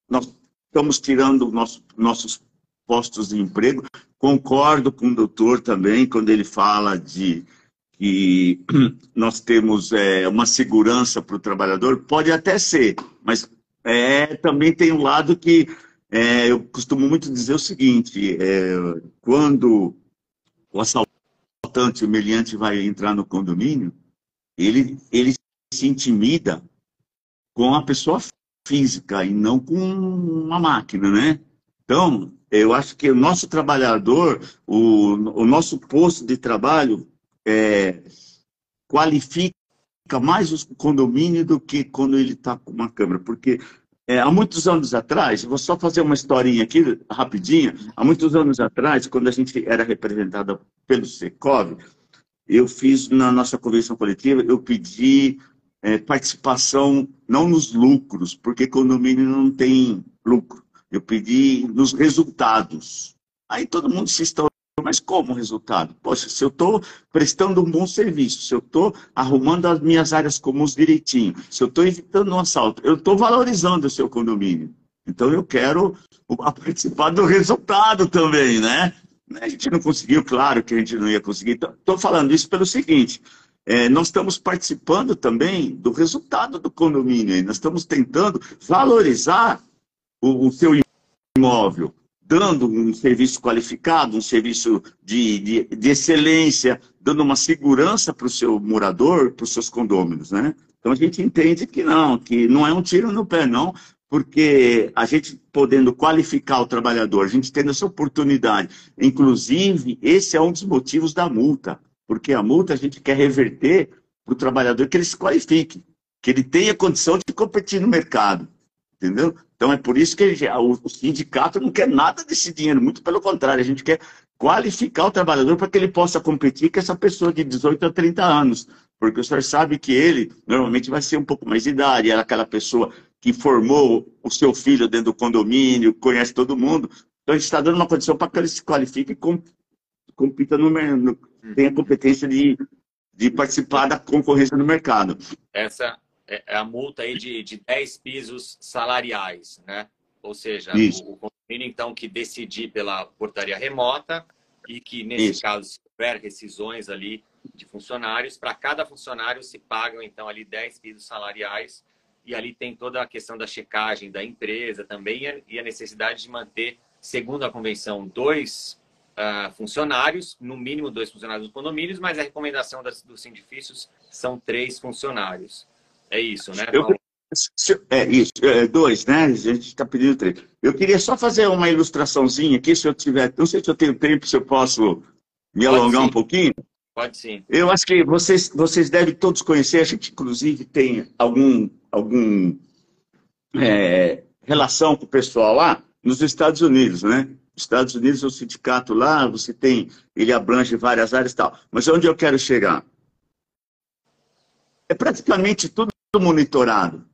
nós estamos tirando nosso, nossos postos de emprego. Concordo com o doutor também, quando ele fala de que nós temos é, uma segurança para o trabalhador. Pode até ser, mas é, também tem um lado que é, eu costumo muito dizer o seguinte: é, quando o assaltante, o meliante vai entrar no condomínio, ele, ele se intimida com a pessoa física e não com uma máquina, né? Então, eu acho que o nosso trabalhador, o, o nosso posto de trabalho é, qualifica mais o condomínio do que quando ele está com uma câmera, porque é, há muitos anos atrás, vou só fazer uma historinha aqui, rapidinha. Há muitos anos atrás, quando a gente era representada pelo Secov, eu fiz na nossa convenção coletiva, eu pedi é, participação não nos lucros, porque condomínio não tem lucro. Eu pedi nos resultados. Aí todo mundo se estourou mas como resultado? Poxa, se eu estou prestando um bom serviço, se eu estou arrumando as minhas áreas comuns direitinho, se eu estou evitando um assalto, eu estou valorizando o seu condomínio. Então eu quero participar do resultado também, né? A gente não conseguiu, claro que a gente não ia conseguir. Estou falando isso pelo seguinte: é, nós estamos participando também do resultado do condomínio. Nós estamos tentando valorizar o, o seu imóvel dando um serviço qualificado, um serviço de, de, de excelência, dando uma segurança para o seu morador, para os seus condôminos, né? Então a gente entende que não, que não é um tiro no pé, não, porque a gente podendo qualificar o trabalhador, a gente tendo essa oportunidade, inclusive, esse é um dos motivos da multa, porque a multa a gente quer reverter para o trabalhador que ele se qualifique, que ele tenha condição de competir no mercado, entendeu? Então é por isso que o, o sindicato não quer nada desse dinheiro, muito pelo contrário, a gente quer qualificar o trabalhador para que ele possa competir com essa pessoa de 18 a 30 anos. Porque o senhor sabe que ele normalmente vai ser um pouco mais de idade, era aquela pessoa que formou o seu filho dentro do condomínio, conhece todo mundo. Então a gente está dando uma condição para que ele se qualifique e compita no, no tenha competência de, de participar da concorrência no mercado. Essa, é, é a multa aí de, de 10 pisos salariais, né? Ou seja, o, o condomínio, então, que decidir pela portaria remota e que, nesse Isso. caso, se houver rescisões ali de funcionários, para cada funcionário se pagam, então, ali 10 pisos salariais e ali tem toda a questão da checagem da empresa também e a necessidade de manter, segundo a convenção, dois uh, funcionários, no mínimo dois funcionários dos condomínios, mas a recomendação das, dos sindifícios são três funcionários. É isso, né? Eu, é isso, é, dois, né? A gente está pedindo três. Eu queria só fazer uma ilustraçãozinha aqui, se eu tiver. Não sei se eu tenho tempo, se eu posso me Pode alongar sim. um pouquinho. Pode sim. Eu acho que vocês, vocês devem todos conhecer, a gente inclusive tem algum, algum é, relação com o pessoal lá nos Estados Unidos, né? Estados Unidos, o sindicato lá, você tem, ele abrange várias áreas e tal. Mas onde eu quero chegar? É praticamente tudo monitorado.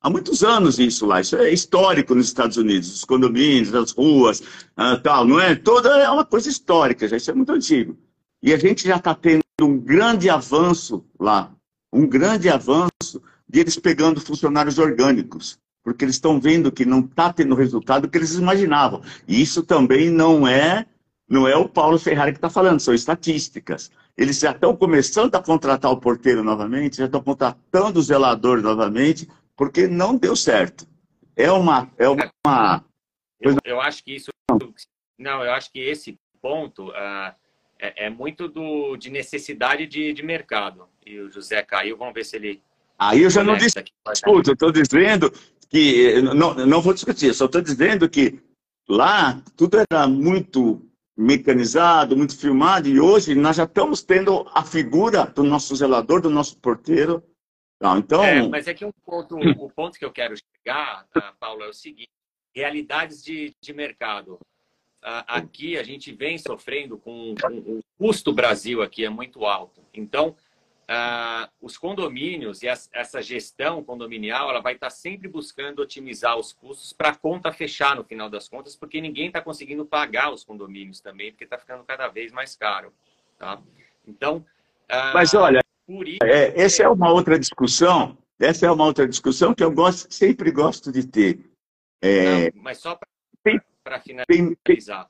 Há muitos anos isso lá, isso é histórico nos Estados Unidos, os condomínios, as ruas, uh, tal, não é? Toda é uma coisa histórica, já isso é muito antigo. E a gente já está tendo um grande avanço lá, um grande avanço de eles pegando funcionários orgânicos, porque eles estão vendo que não está tendo o resultado que eles imaginavam. E isso também não é, não é o Paulo Ferrari que está falando, são estatísticas. Eles já estão começando a contratar o porteiro novamente, já estão contratando o zelador novamente, porque não deu certo. É uma. É uma... Eu, eu acho que isso. Não, eu acho que esse ponto uh, é, é, muito do, de necessidade de, de mercado. E o José caiu, vamos ver se ele. Aí eu já não disse. Escuta, eu estou dizendo que. Não, não vou discutir, só estou dizendo que lá tudo era muito mecanizado, muito filmado, e hoje nós já estamos tendo a figura do nosso zelador, do nosso porteiro. Não, então... É, mas é que um ponto, o ponto que eu quero chegar, uh, Paulo, é o seguinte, realidades de, de mercado. Aqui a gente vem sofrendo com, com o custo Brasil aqui é muito alto. Então, ah, os condomínios e as, essa gestão condominial ela vai estar sempre buscando otimizar os custos para a conta fechar no final das contas, porque ninguém está conseguindo pagar os condomínios também, porque está ficando cada vez mais caro. Tá? Então. Ah, Mas olha, isso... é, essa é uma outra discussão. Essa é uma outra discussão que eu gosto, sempre gosto de ter. É... Não, mas só para finalizar.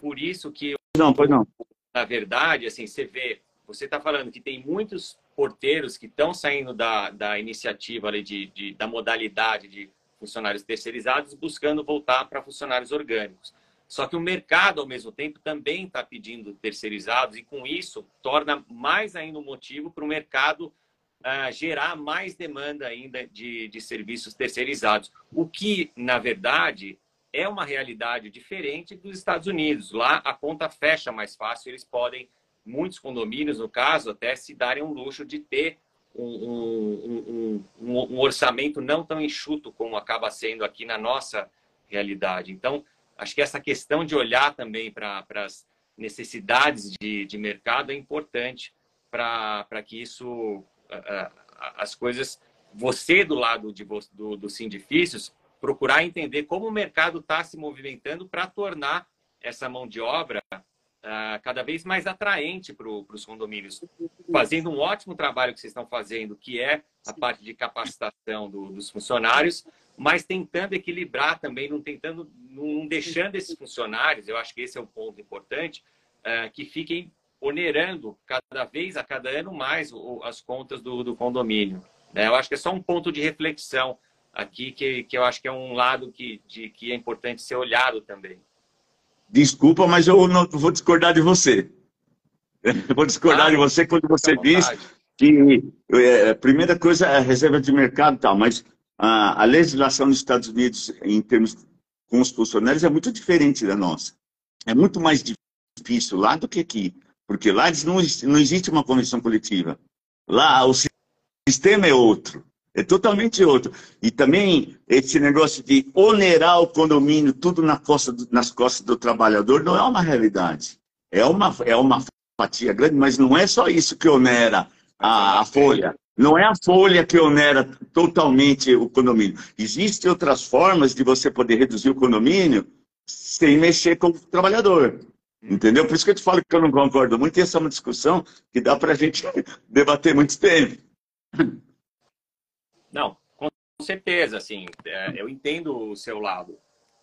Por isso que. Não, pois não. Na verdade, assim, você vê você está falando que tem muitos porteiros que estão saindo da, da iniciativa ali de, de, da modalidade de funcionários terceirizados, buscando voltar para funcionários orgânicos. Só que o mercado, ao mesmo tempo, também está pedindo terceirizados, e com isso torna mais ainda um motivo para o mercado uh, gerar mais demanda ainda de, de serviços terceirizados. O que, na verdade, é uma realidade diferente dos Estados Unidos. Lá a conta fecha mais fácil, eles podem muitos condomínios, no caso, até se darem um luxo de ter um, um, um, um, orçamento não tão enxuto como acaba sendo aqui na nossa realidade. Então, acho que essa questão de olhar também para as necessidades de, de mercado é importante para que isso, as coisas, você do lado de, do, do Sindifícios, procurar entender como o mercado está se movimentando para tornar essa mão de obra uh, cada vez mais atraente para os condomínios, fazendo um ótimo trabalho que vocês estão fazendo, que é a parte de capacitação do, dos funcionários, mas tentando equilibrar também, não tentando, não deixando esses funcionários, eu acho que esse é um ponto importante, uh, que fiquem onerando cada vez, a cada ano mais, o, as contas do, do condomínio. Né? Eu acho que é só um ponto de reflexão aqui, que, que eu acho que é um lado que, de, que é importante ser olhado também. Desculpa, mas eu não vou discordar de você. Eu vou discordar ah, de você quando você diz que é, a primeira coisa é a reserva de mercado e tal, mas a, a, legislação dos Estados Unidos em termos funcionários é muito diferente da nossa. É muito mais difícil lá do que aqui, porque lá não, não existe uma convenção coletiva. Lá o sistema é outro. É totalmente outro. E também esse negócio de onerar o condomínio tudo na costa do, nas costas do trabalhador não é uma realidade. É uma, é uma fatia grande, mas não é só isso que onera a, a folha. Não é a folha que onera totalmente o condomínio. Existem outras formas de você poder reduzir o condomínio sem mexer com o trabalhor. Entendeu? Por isso que eu te falo que eu não concordo muito, e essa é uma discussão que dá para a gente debater muito tempo. Não, com certeza, assim, é, eu entendo o seu lado,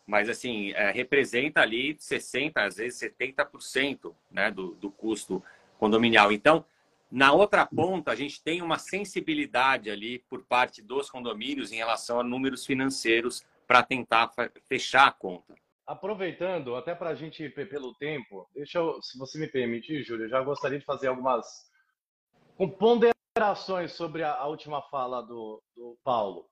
mas assim, é, representa ali 60%, às vezes 70% né, do, do custo condominial. Então, na outra ponta, a gente tem uma sensibilidade ali por parte dos condomínios em relação a números financeiros para tentar fechar a conta. Aproveitando, até para a gente pelo tempo, deixa eu, se você me permitir, Júlio, eu já gostaria de fazer algumas com considerações sobre a, a última fala do, do Paulo.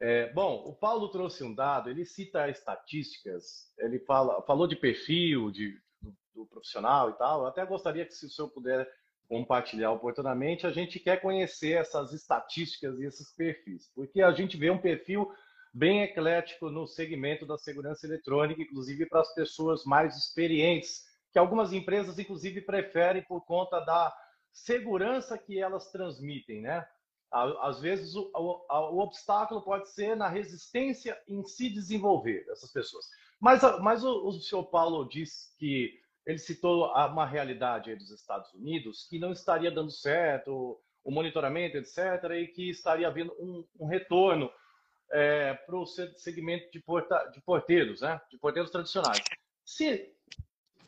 É, bom, o Paulo trouxe um dado, ele cita estatísticas, ele fala, falou de perfil de, do, do profissional e tal. Eu até gostaria que, se o senhor puder compartilhar oportunamente, a gente quer conhecer essas estatísticas e esses perfis, porque a gente vê um perfil bem eclético no segmento da segurança eletrônica, inclusive para as pessoas mais experientes, que algumas empresas, inclusive, preferem por conta da segurança que elas transmitem, né? Às vezes o, o, o, obstáculo pode ser na resistência em se desenvolver essas pessoas. Mas, mas o, o senhor Paulo disse que ele citou uma realidade dos Estados Unidos que não estaria dando certo, o monitoramento, etc., e que estaria havendo um, um retorno é, para o segmento de, porta, de porteiros, né? de porteiros tradicionais. Se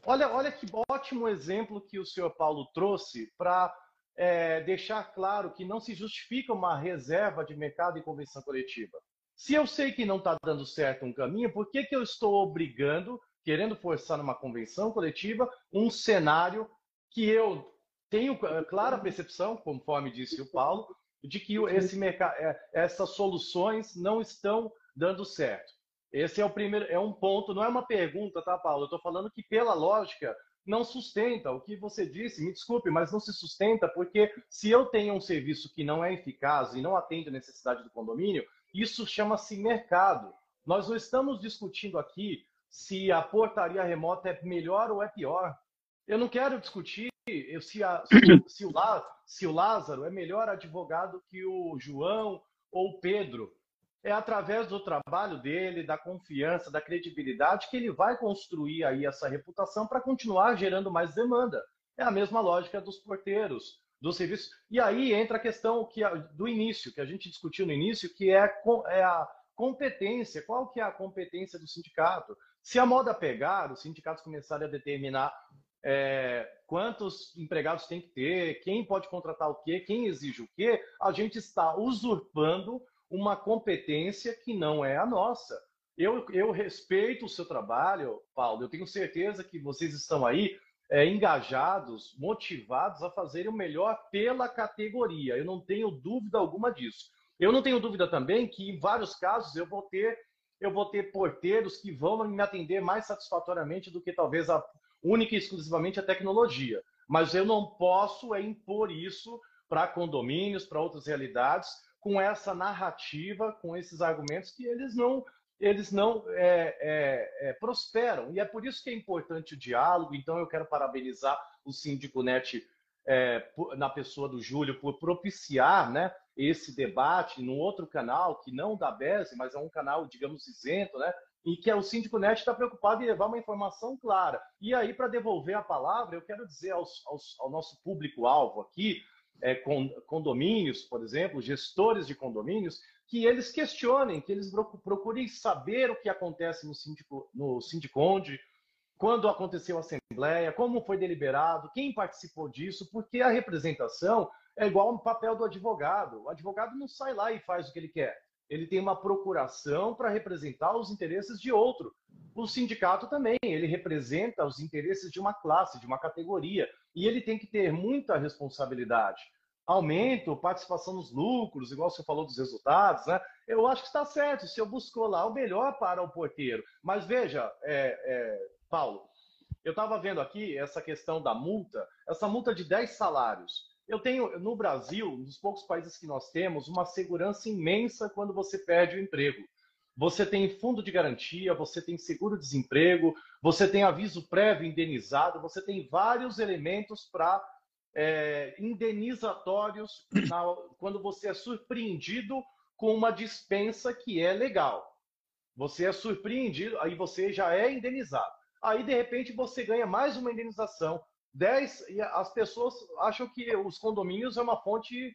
Olha, olha que ótimo exemplo que o senhor Paulo trouxe para é, deixar claro que não se justifica uma reserva de mercado em convenção coletiva. Se eu sei que não está dando certo um caminho, por que, que eu estou obrigando, querendo forçar numa convenção coletiva, um cenário que eu tenho clara percepção, conforme disse o Paulo, de que esse mercado, é, essas soluções não estão dando certo. Esse é o primeiro, é um ponto, não é uma pergunta, tá, Paulo? Eu estou falando que pela lógica não sustenta. O que você disse, me desculpe, mas não se sustenta porque se eu tenho um serviço que não é eficaz e não atende a necessidade do condomínio, isso chama-se mercado. Nós não estamos discutindo aqui se a portaria remota é melhor ou é pior. Eu não quero discutir se, a, se, o, se o Lázaro é melhor advogado que o João ou o Pedro. É através do trabalho dele, da confiança, da credibilidade que ele vai construir aí essa reputação para continuar gerando mais demanda. É a mesma lógica dos porteiros, do serviço. E aí entra a questão que do início, que a gente discutiu no início, que é, é a competência. Qual que é a competência do sindicato? Se a moda pegar, os sindicatos começarem a determinar é, quantos empregados tem que ter, quem pode contratar o quê, quem exige o quê, a gente está usurpando uma competência que não é a nossa. Eu, eu respeito o seu trabalho, Paulo, eu tenho certeza que vocês estão aí é, engajados, motivados a fazerem o melhor pela categoria. Eu não tenho dúvida alguma disso. Eu não tenho dúvida também que, em vários casos, eu vou ter eu vou ter porteiros que vão me atender mais satisfatoriamente do que talvez a, única e exclusivamente a tecnologia. Mas eu não posso é impor isso para condomínios, para outras realidades, com essa narrativa, com esses argumentos que eles não eles não é, é, é, prosperam. E é por isso que é importante o diálogo. Então, eu quero parabenizar o Síndico Net é, na pessoa do Júlio por propiciar né, esse debate num outro canal, que não da BES, mas é um canal, digamos, isento, né, e que é o Síndico Net está preocupado em levar uma informação clara. E aí, para devolver a palavra, eu quero dizer aos, aos, ao nosso público-alvo aqui, condomínios, por exemplo, gestores de condomínios, que eles questionem, que eles procurem saber o que acontece no, síndico, no Sindiconde, quando aconteceu a assembleia, como foi deliberado, quem participou disso, porque a representação é igual ao papel do advogado. O advogado não sai lá e faz o que ele quer ele tem uma procuração para representar os interesses de outro. O sindicato também, ele representa os interesses de uma classe, de uma categoria, e ele tem que ter muita responsabilidade. Aumento, participação nos lucros, igual você falou dos resultados, né? Eu acho que está certo, se eu buscou lá o melhor para o porteiro. Mas veja, é, é, Paulo, eu estava vendo aqui essa questão da multa, essa multa de 10 salários. Eu tenho, no Brasil, um dos poucos países que nós temos, uma segurança imensa quando você perde o emprego. Você tem fundo de garantia, você tem seguro-desemprego, você tem aviso prévio indenizado, você tem vários elementos para é, indenizatórios na, quando você é surpreendido com uma dispensa que é legal. Você é surpreendido, aí você já é indenizado. Aí, de repente, você ganha mais uma indenização. 10, e as pessoas acham que os condomínios é uma fonte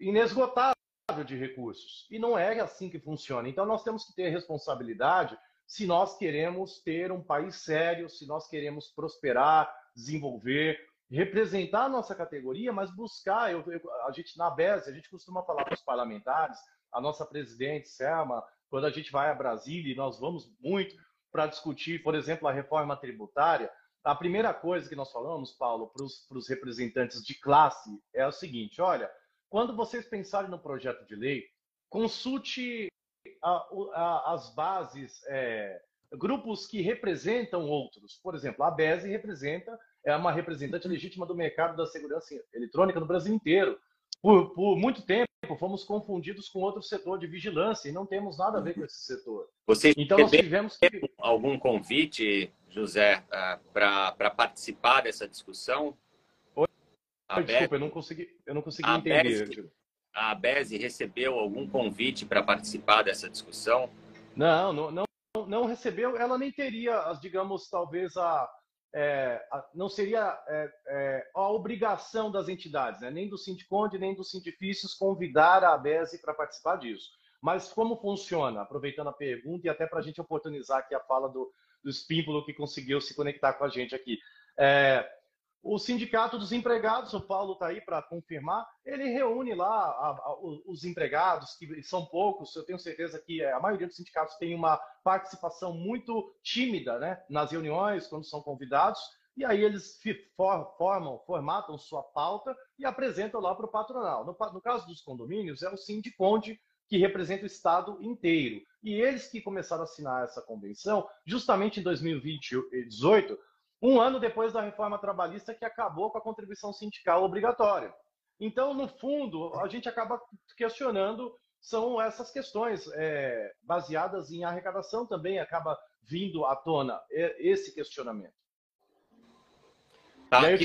inesgotável de recursos. E não é assim que funciona. Então, nós temos que ter responsabilidade se nós queremos ter um país sério, se nós queremos prosperar, desenvolver, representar a nossa categoria, mas buscar. Eu, eu, a gente, na BES, a gente costuma falar para os parlamentares, a nossa presidente, Selma, quando a gente vai a Brasília, e nós vamos muito para discutir, por exemplo, a reforma tributária, a primeira coisa que nós falamos, Paulo, para os representantes de classe é o seguinte: olha, quando vocês pensarem no projeto de lei, consulte a, a, as bases, é, grupos que representam outros. Por exemplo, a BESE representa, é uma representante legítima do mercado da segurança eletrônica no Brasil inteiro. Por, por muito tempo, fomos confundidos com outro setor de vigilância e não temos nada a ver com esse setor. Vocês então, nós tivemos que... algum convite José, uh, para participar dessa discussão? Desculpa, eu não consegui, eu não consegui a entender. BESE, a BESE recebeu algum convite para participar dessa discussão? Não, não, não, não recebeu. Ela nem teria, digamos, talvez a, é, a, não seria é, é, a obrigação das entidades, né? nem do Sindiconde, nem dos Sindifícios, convidar a BESE para participar disso. Mas como funciona? Aproveitando a pergunta e até para a gente oportunizar aqui a fala do, do Espímpolo que conseguiu se conectar com a gente aqui. É, o Sindicato dos Empregados, o Paulo está aí para confirmar, ele reúne lá a, a, os empregados, que são poucos, eu tenho certeza que a maioria dos sindicatos tem uma participação muito tímida né, nas reuniões, quando são convidados, e aí eles formam, formatam sua pauta e apresentam lá para o patronal. No, no, caso dos condomínios, é o Sindiconde, que representa o Estado inteiro. E eles que começaram a assinar essa convenção justamente em 2018, um ano depois da reforma trabalhista que acabou com a contribuição sindical obrigatória. Então, no fundo, a gente acaba questionando são essas questões é, baseadas em arrecadação também acaba vindo à tona esse questionamento. Tá, é,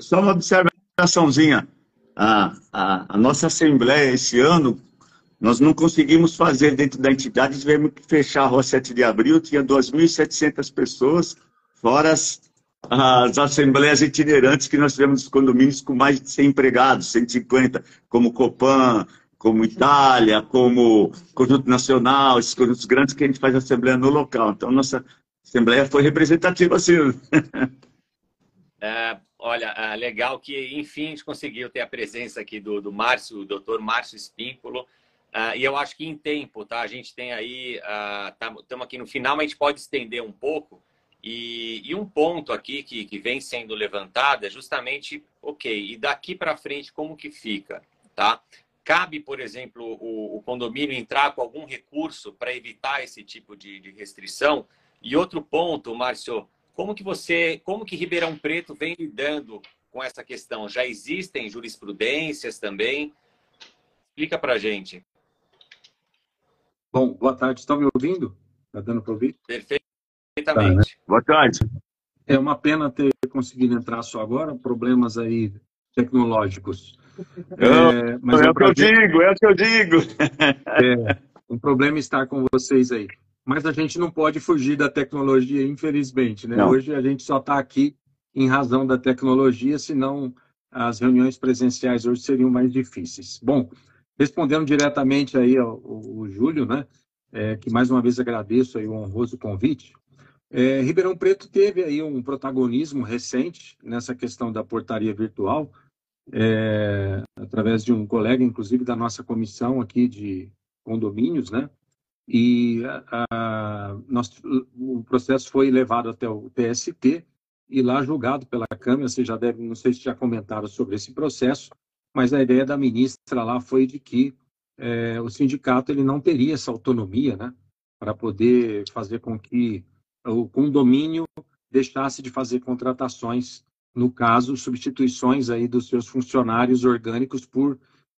só uma observaçãozinha. A, a, a nossa Assembleia esse ano nós não conseguimos fazer dentro da entidade, tivemos que fechar a rua 7 de abril, tinha 2.700 pessoas, fora as, as assembleias itinerantes que nós tivemos nos condomínios com mais de 100 empregados, 150, como Copan, como Itália, como Conjunto Nacional, esses conjuntos grandes que a gente faz assembleia no local. Então, nossa assembleia foi representativa, assim. É, olha, é legal que, enfim, a gente conseguiu ter a presença aqui do, do Márcio, o doutor Márcio Espíncolo, Uh, e eu acho que em tempo, tá? A gente tem aí, estamos uh, tá, aqui no final, mas a gente pode estender um pouco. E, e um ponto aqui que, que vem sendo levantado é justamente, ok, e daqui para frente como que fica, tá? Cabe, por exemplo, o, o condomínio entrar com algum recurso para evitar esse tipo de, de restrição? E outro ponto, Márcio, como que você, como que Ribeirão Preto vem lidando com essa questão? Já existem jurisprudências também? Explica para a gente. Bom, boa tarde. Estão me ouvindo? Está dando para ouvir? Perfeitamente. Tá, né? Boa tarde. É uma pena ter conseguido entrar só agora, problemas aí tecnológicos. É, mas é, é o que eu digo, é o que eu digo. É, um problema estar com vocês aí. Mas a gente não pode fugir da tecnologia, infelizmente. Né? Hoje a gente só está aqui em razão da tecnologia, senão as reuniões presenciais hoje seriam mais difíceis. Bom, Respondendo diretamente aí ao, ao Júlio, né, é, que mais uma vez agradeço aí o honroso convite, é, Ribeirão Preto teve aí um protagonismo recente nessa questão da portaria virtual, é, através de um colega, inclusive da nossa comissão aqui de condomínios, né? E a, a, nós, o processo foi levado até o TST e lá julgado pela Câmara. Você já deve, não sei se já comentaram sobre esse processo, mas a ideia da ministra lá foi de que é, o sindicato ele não teria essa autonomia, né, para poder fazer com que o condomínio deixasse de fazer contratações, no caso, substituições aí dos seus funcionários orgânicos por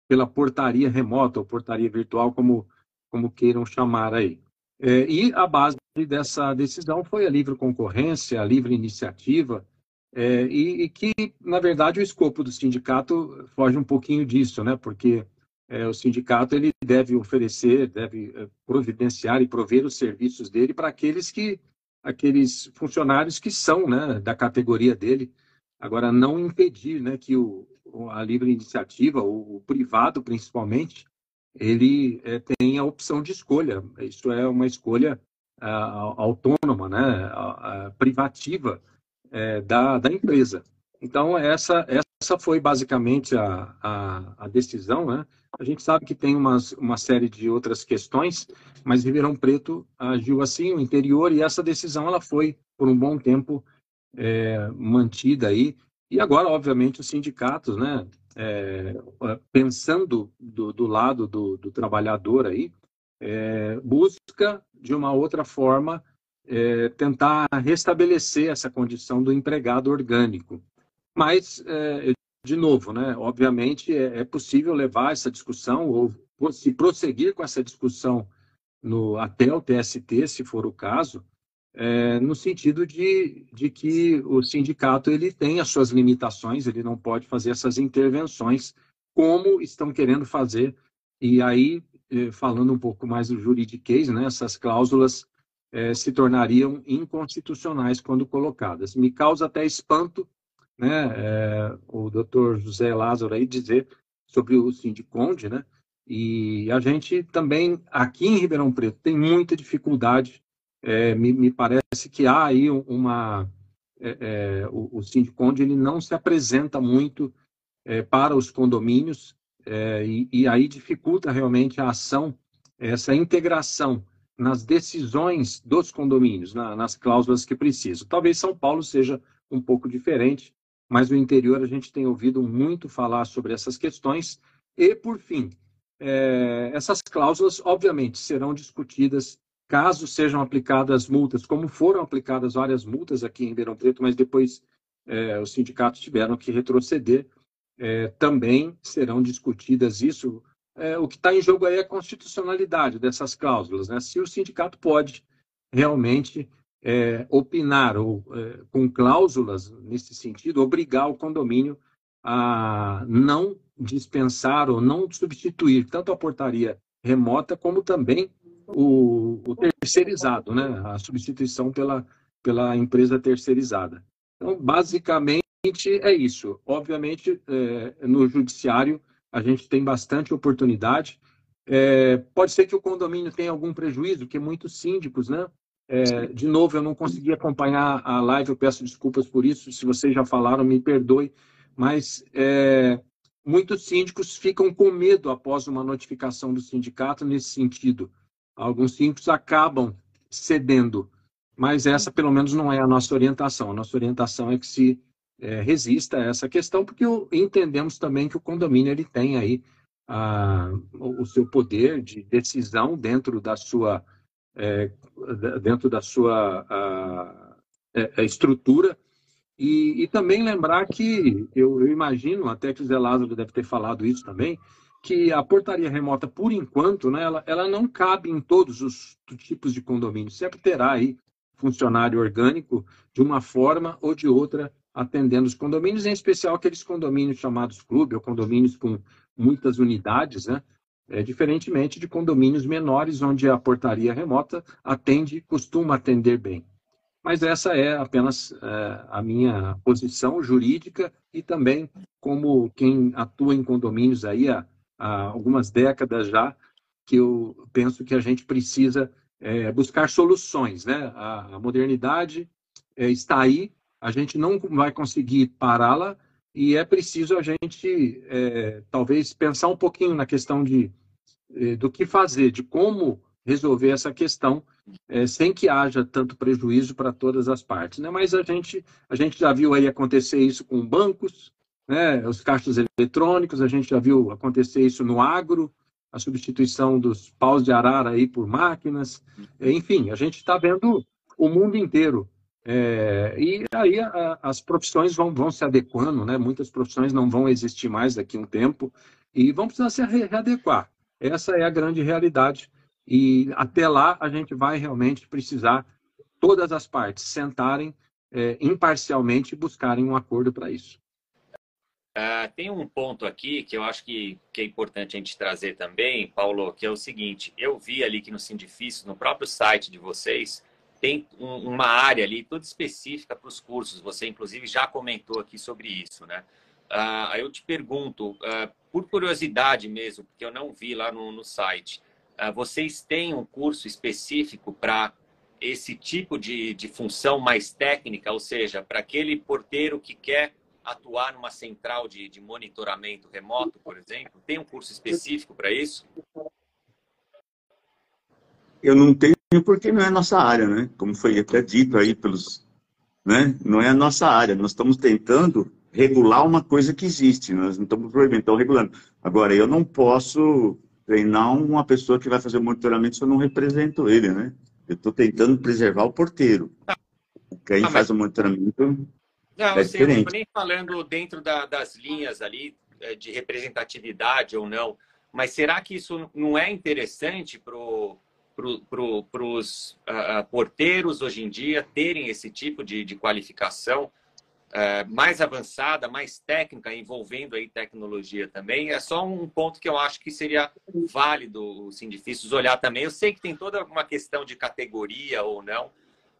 pela portaria remota ou portaria virtual, como como queiram chamar aí. É, e a base dessa decisão foi a livre concorrência, a livre iniciativa, é, e, e, que, na verdade, o escopo do sindicato foge um pouquinho disso, né? porque é, o sindicato ele deve oferecer, deve é, providenciar e prover os serviços dele para aqueles que aqueles funcionários que são né, da categoria dele. Agora, não impedir né, que o, a livre iniciativa, o, o privado principalmente, ele é, tenha a opção de escolha. Isso é uma escolha a, autônoma, né, a privativa, é, da, da empresa. Então, essa, essa foi basicamente a, a, a, decisão. Né? A gente sabe que tem umas, uma série de outras questões, mas Ribeirão Preto agiu assim, o interior, e essa decisão ela foi, por um bom tempo, é, mantida aí. E agora, obviamente, os sindicatos, né, é, pensando do, do lado do, do trabalhador aí, é, busca, de uma outra forma, é, tentar restabelecer essa condição do empregado orgânico. Mas, é, de novo, né, obviamente é, é, possível levar essa discussão ou se prosseguir com essa discussão no, até o TST, se for o caso, é, no sentido de, de que o sindicato ele tem as suas limitações, ele não pode fazer essas intervenções como estão querendo fazer. E aí, é, falando um pouco mais do juridiquês, né, essas cláusulas é, se tornariam inconstitucionais quando colocadas. Me causa até espanto né, é, o doutor José Lázaro aí dizer sobre o Sindiconde, né? E a gente também, aqui em Ribeirão Preto, tem muita dificuldade. É, me, me, parece que há aí uma... É, é, o, o Sindiconde ele não se apresenta muito para os condomínios e, e aí dificulta realmente a ação, essa integração nas decisões dos condomínios, na, nas cláusulas que precisam. Talvez São Paulo seja um pouco diferente, mas no interior a gente tem ouvido muito falar sobre essas questões. E, por fim, é, essas cláusulas, obviamente, serão discutidas caso sejam aplicadas multas, como foram aplicadas várias multas aqui em Ribeirão Preto, mas depois é, os sindicatos tiveram que retroceder. É, também serão discutidas isso é, o que está em jogo aí é a constitucionalidade dessas cláusulas, né? Se o sindicato pode realmente é, opinar ou é, com cláusulas nesse sentido, obrigar o condomínio a não dispensar ou não substituir tanto a portaria remota como também o, o terceirizado, né? a substituição pela, pela empresa terceirizada. Então, basicamente, é isso. Obviamente, é, no judiciário, a gente tem bastante oportunidade. É, pode ser que o condomínio tenha algum prejuízo, porque muitos síndicos, né? É, de novo, eu não consegui acompanhar a live, eu peço desculpas por isso. Se vocês já falaram, me perdoe. Mas é, muitos síndicos ficam com medo após uma notificação do sindicato nesse sentido. Alguns síndicos acabam cedendo, mas essa, pelo menos, não é a nossa orientação. A nossa orientação é que se é, resista a essa questão, porque entendemos também que o condomínio ele tem aí a, o seu poder de decisão dentro da sua é, dentro da sua a, é, a estrutura e, e, também lembrar que eu, eu, imagino até que o Zé Lázaro deve ter falado isso também que a portaria remota por enquanto né, ela, ela não cabe em todos os tipos de condomínios sempre terá aí funcionário orgânico de uma forma ou de outra atendendo os condomínios, em especial aqueles condomínios chamados clube ou condomínios com muitas unidades, né? É, diferentemente de condomínios menores, onde a portaria remota atende, costuma atender bem. Mas essa é apenas é, a minha posição jurídica e também como quem atua em condomínios aí há, há algumas décadas já, que eu penso que a gente precisa é, buscar soluções. Né? A, a modernidade é, está aí, a gente não vai conseguir pará-la e é preciso a gente é, talvez pensar um pouquinho na questão de é, do que fazer, de como resolver essa questão é, sem que haja tanto prejuízo para todas as partes. Né? Mas a gente a gente já viu aí acontecer isso com bancos, né? os caixas eletrônicos, a gente já viu acontecer isso no agro, a substituição dos paus de arara aí por máquinas, enfim, a gente está vendo o mundo inteiro é, e aí a, as profissões vão, vão se adequando, né? muitas profissões não vão existir mais daqui a um tempo e vão precisar se readequar. Essa é a grande realidade. E até lá a gente vai realmente precisar todas as partes sentarem é, imparcialmente e buscarem um acordo para isso. Uh, tem um ponto aqui que eu acho que, que é importante a gente trazer também, Paulo, que é o seguinte: eu vi ali que no Sindifício, no próprio site de vocês, tem um, uma área ali toda específica para os cursos. Você, inclusive, já comentou aqui sobre isso, né? Uh, eu te pergunto, uh, por curiosidade mesmo, porque eu não vi lá no, no site, uh, vocês têm um curso específico para esse tipo de, de função mais técnica, ou seja, para aquele porteiro que quer atuar numa central de, de monitoramento remoto, por exemplo? Tem um curso específico para isso? Eu não tenho porque não é nossa área, né? Como foi até dito aí pelos, né? Não é a nossa área. Nós estamos tentando regular uma coisa que existe. Nós não estamos proibindo, estamos regulando. Agora, eu não posso treinar uma pessoa que vai fazer o monitoramento se eu não represento ele, né? Eu estou tentando preservar o porteiro. Quem ah, faz o monitoramento não, é sei, diferente. Não nem falando dentro da, das linhas ali eh, de representatividade ou não, mas será que isso não é interessante para para os uh, porteiros hoje em dia terem esse tipo de, de qualificação uh, mais avançada, mais técnica, envolvendo aí tecnologia também. É só um ponto que eu acho que seria válido, sim, difícil olhar também. Eu sei que tem toda uma questão de categoria ou não,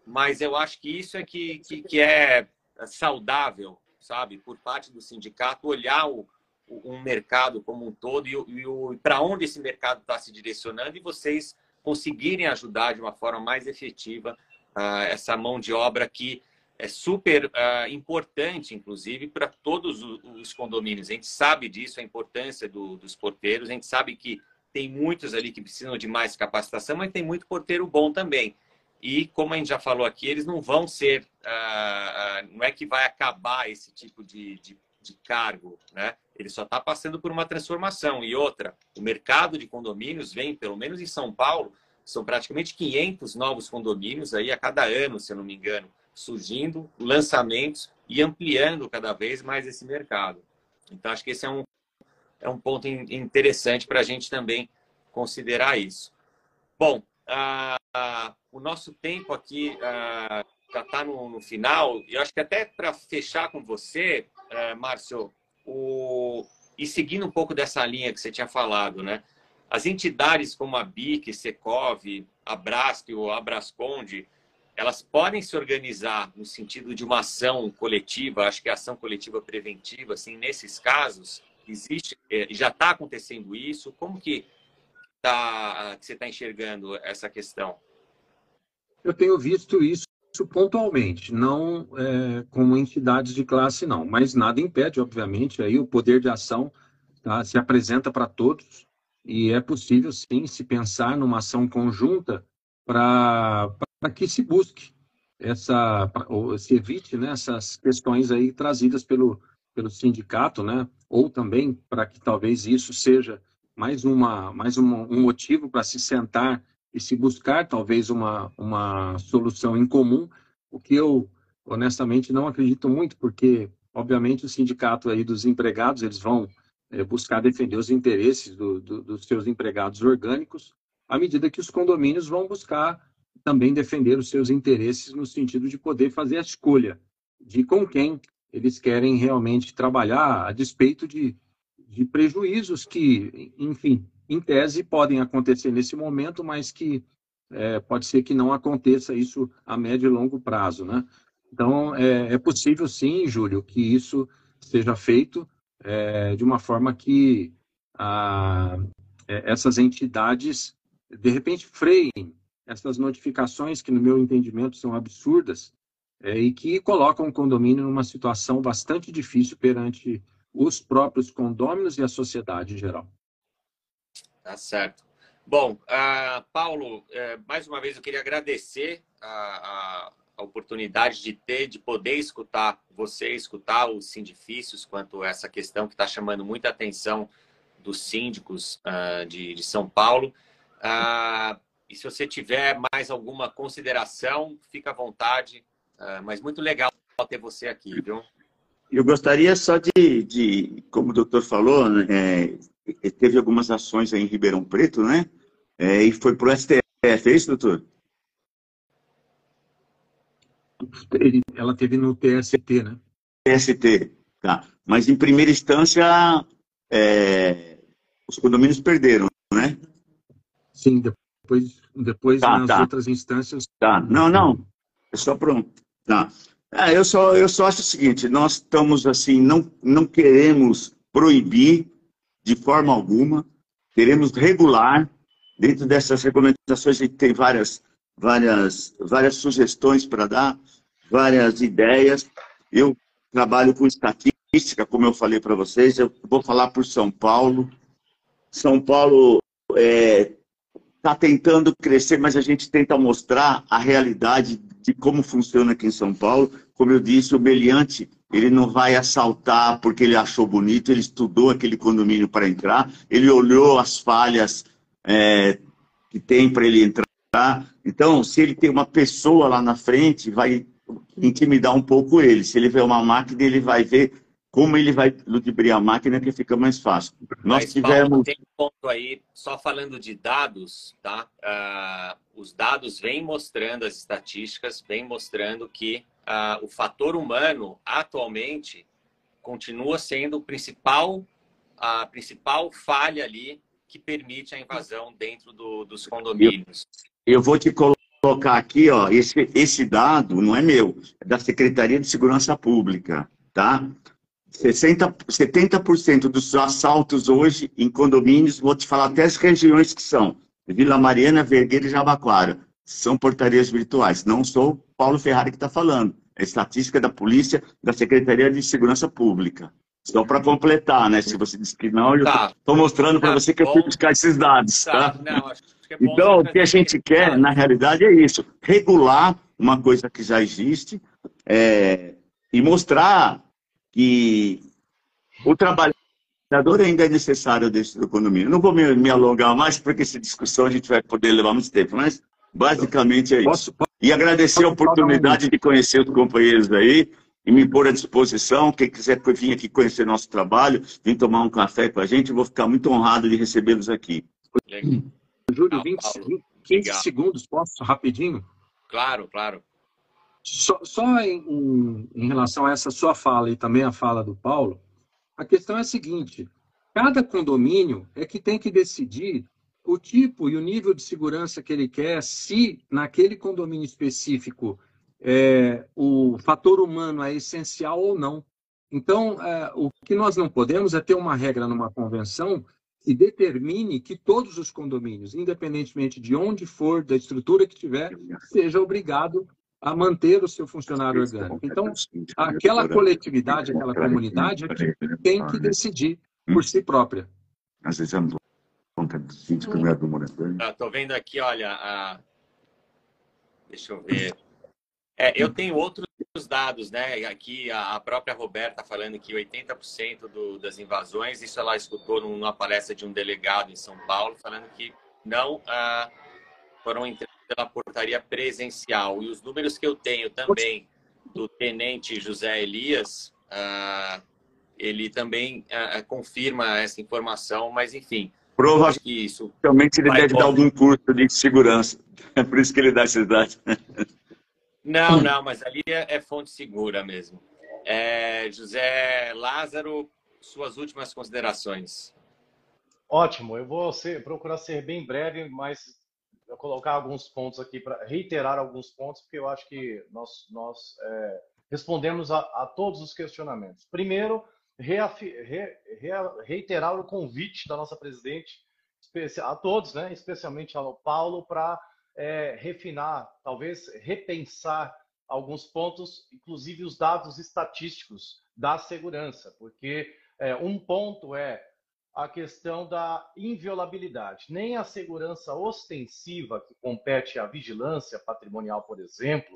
mas eu acho que isso é que, que, que é saudável, sabe, por parte do sindicato, olhar o, um mercado como um todo e, e para onde esse mercado está se direcionando e vocês conseguirem ajudar de uma forma mais efetiva uh, essa mão de obra que é super uh, importante, inclusive, para todos os condomínios. A gente sabe disso, a importância do, dos porteiros, a gente sabe que tem muitos ali que precisam de mais capacitação, mas tem muito porteiro bom também. E, como a gente já falou aqui, eles não vão ser, uh, não é que vai acabar esse tipo de, de, de cargo, né? Ele só está passando por uma transformação. E outra, o mercado de condomínios vem, pelo menos em São Paulo, são praticamente 500 novos condomínios aí a cada ano, se eu não me engano, surgindo, lançamentos e ampliando cada vez mais esse mercado. Então, acho que esse é um, é um ponto interessante para a gente também considerar isso. Bom, o nosso tempo aqui uh, já está no, no, final, e eu acho que até para fechar com você, uh, Márcio, o... e seguindo um pouco dessa linha que você tinha falado, né? As entidades como a BIC, Secov, a Brasp ou a Brasconde, elas podem se organizar no sentido de uma ação coletiva, acho que é ação coletiva preventiva, assim, nesses casos, existe, é, já está acontecendo isso? Como que, tá, que você está enxergando essa questão? Eu tenho visto isso pontualmente, não é, como entidades de classe, não. Mas nada impede, obviamente, aí o poder de ação tá, se apresenta para todos e é possível, sim, se pensar numa ação conjunta para que se busque essa, ou se evite né, essas questões aí trazidas pelo, pelo sindicato, né? ou também para que talvez isso seja mais, uma, mais uma, um motivo para se sentar e se buscar talvez uma, uma solução em comum, o que eu honestamente não acredito muito, porque obviamente o sindicato aí dos empregados eles vão é, buscar defender os interesses do, do, dos seus empregados orgânicos, à medida que os condomínios vão buscar também defender os seus interesses no sentido de poder fazer a escolha de com quem eles querem realmente trabalhar a despeito de, de prejuízos que, enfim, em tese podem acontecer nesse momento, mas que é, pode ser que não aconteça isso a médio e longo prazo, né? Então, é, é possível sim, Júlio, que isso seja feito é, de uma forma que a, é, essas entidades, de repente, freiem essas notificações que, no meu entendimento, são absurdas é, e que colocam o condomínio numa situação bastante difícil perante os próprios condôminos e a sociedade em geral. Tá certo. Bom, uh, Paulo, uh, mais uma vez eu queria agradecer a, a, a, oportunidade de ter, de poder escutar você, escutar os sindifícios quanto a essa questão que está chamando muita atenção dos síndicos uh, de, de, São Paulo. e se você tiver mais alguma consideração, fica à vontade. mas muito legal ter você aqui, viu? Eu gostaria só de, de como o doutor falou, né, teve algumas ações aí em Ribeirão Preto, né? É, e foi para o STF, é isso, doutor? Ela teve no TST, né? TST, tá. Mas em primeira instância, é, os condomínios perderam, né? Sim, depois, depois tá, nas tá. outras instâncias. Tá, não, não. É só pronto. Tá. É, eu, só, eu só acho o seguinte: nós estamos assim, não, não queremos proibir de forma alguma. Queremos regular. Dentro dessas recomendações, a gente tem várias, várias, várias sugestões para dar, várias ideias. Eu trabalho com estatística, como eu falei para vocês. Eu vou falar por São Paulo. São Paulo está é, tá tentando crescer, mas a gente tenta mostrar a realidade de como funciona aqui em São Paulo. Como eu disse, o Meliante ele não vai assaltar porque ele achou bonito, ele estudou aquele condomínio para entrar, ele olhou as falhas é, que tem para ele entrar. Então, se ele tem uma pessoa lá na frente, vai intimidar um pouco ele. Se ele vê uma máquina, ele vai ver como ele vai ludibriar a máquina que fica mais fácil. Nós Mas, tivemos. Paulo, tem um ponto aí, só falando de dados, tá? Uh, os dados vêm mostrando, as estatísticas vêm mostrando que ah, o fator humano atualmente continua sendo o principal, a principal falha ali que permite a invasão dentro do, dos condomínios. Eu, eu, vou te colocar aqui, ó, esse, esse dado não é meu, é da Secretaria de Segurança Pública, tá? 60, 70% dos assaltos hoje em condomínios, vou te falar até as regiões que são, Vila Mariana, Vergueira e Jabaquara, são portarias virtuais. Não sou Paulo Ferrari que está falando. É estatística da polícia, da Secretaria de Segurança Pública. Só para completar, né? Se você disse que não, eu estou tá. mostrando para tá você que eu fui buscar esses dados. Tá? tá? Não, é então, o que a gente quer, na realidade, é isso: regular uma coisa que já existe é, e mostrar que o trabalhador ainda é necessário dentro da economia. não vou me, me, alongar mais, porque essa discussão a gente vai poder levar muito tempo, mas basicamente é isso. Posso, e agradecer a oportunidade de conhecer os companheiros aí e me pôr à disposição. Quem quiser vir aqui conhecer nosso trabalho, vir tomar um café com a gente, eu vou ficar muito honrado de recebê-los aqui. Júlio, 20, 15 Legal. segundos, posso? Rapidinho? Claro, claro. Só, só em, em, relação a essa sua fala e também a fala do Paulo, a questão é a seguinte: cada condomínio é que tem que decidir o tipo e o nível de segurança que ele quer, se naquele condomínio específico é, o fator humano é essencial ou não. Então, é, o que nós não podemos é ter uma regra numa convenção que determine que todos os condomínios, independentemente de onde for, da estrutura que tiver, seja obrigado a manter o seu funcionário orgânico. Então, aquela coletividade, aquela comunidade tem que decidir por si própria. Conta do não é do morador. Estou vendo aqui, olha, a... deixa eu ver. É, eu tenho outros dados, né? Aqui a própria Roberta falando que 80% do, das invasões, isso ela escutou numa palestra de um delegado em São Paulo, falando que não ah, foram pela portaria presencial. E os números que eu tenho também do tenente José Elias, uh, ele também uh, confirma essa informação, mas enfim. Provavelmente ele deve dar algum curso de segurança. É por isso que ele dá esses dados. Não, não, mas ali é, é fonte segura mesmo. É, José Lázaro, suas últimas considerações. Ótimo, eu vou ser, procurar ser bem breve, mas eu colocar alguns pontos aqui para reiterar alguns pontos, porque eu acho que nós, nós é, respondemos a, a, todos os questionamentos. Primeiro, reiterar o convite da nossa presidente a todos, né, especialmente ao Paulo, para é, refinar, talvez repensar alguns pontos, inclusive os dados estatísticos da segurança, porque é, um ponto é a questão da inviolabilidade. Nem a segurança ostensiva, que compete à vigilância patrimonial, por exemplo,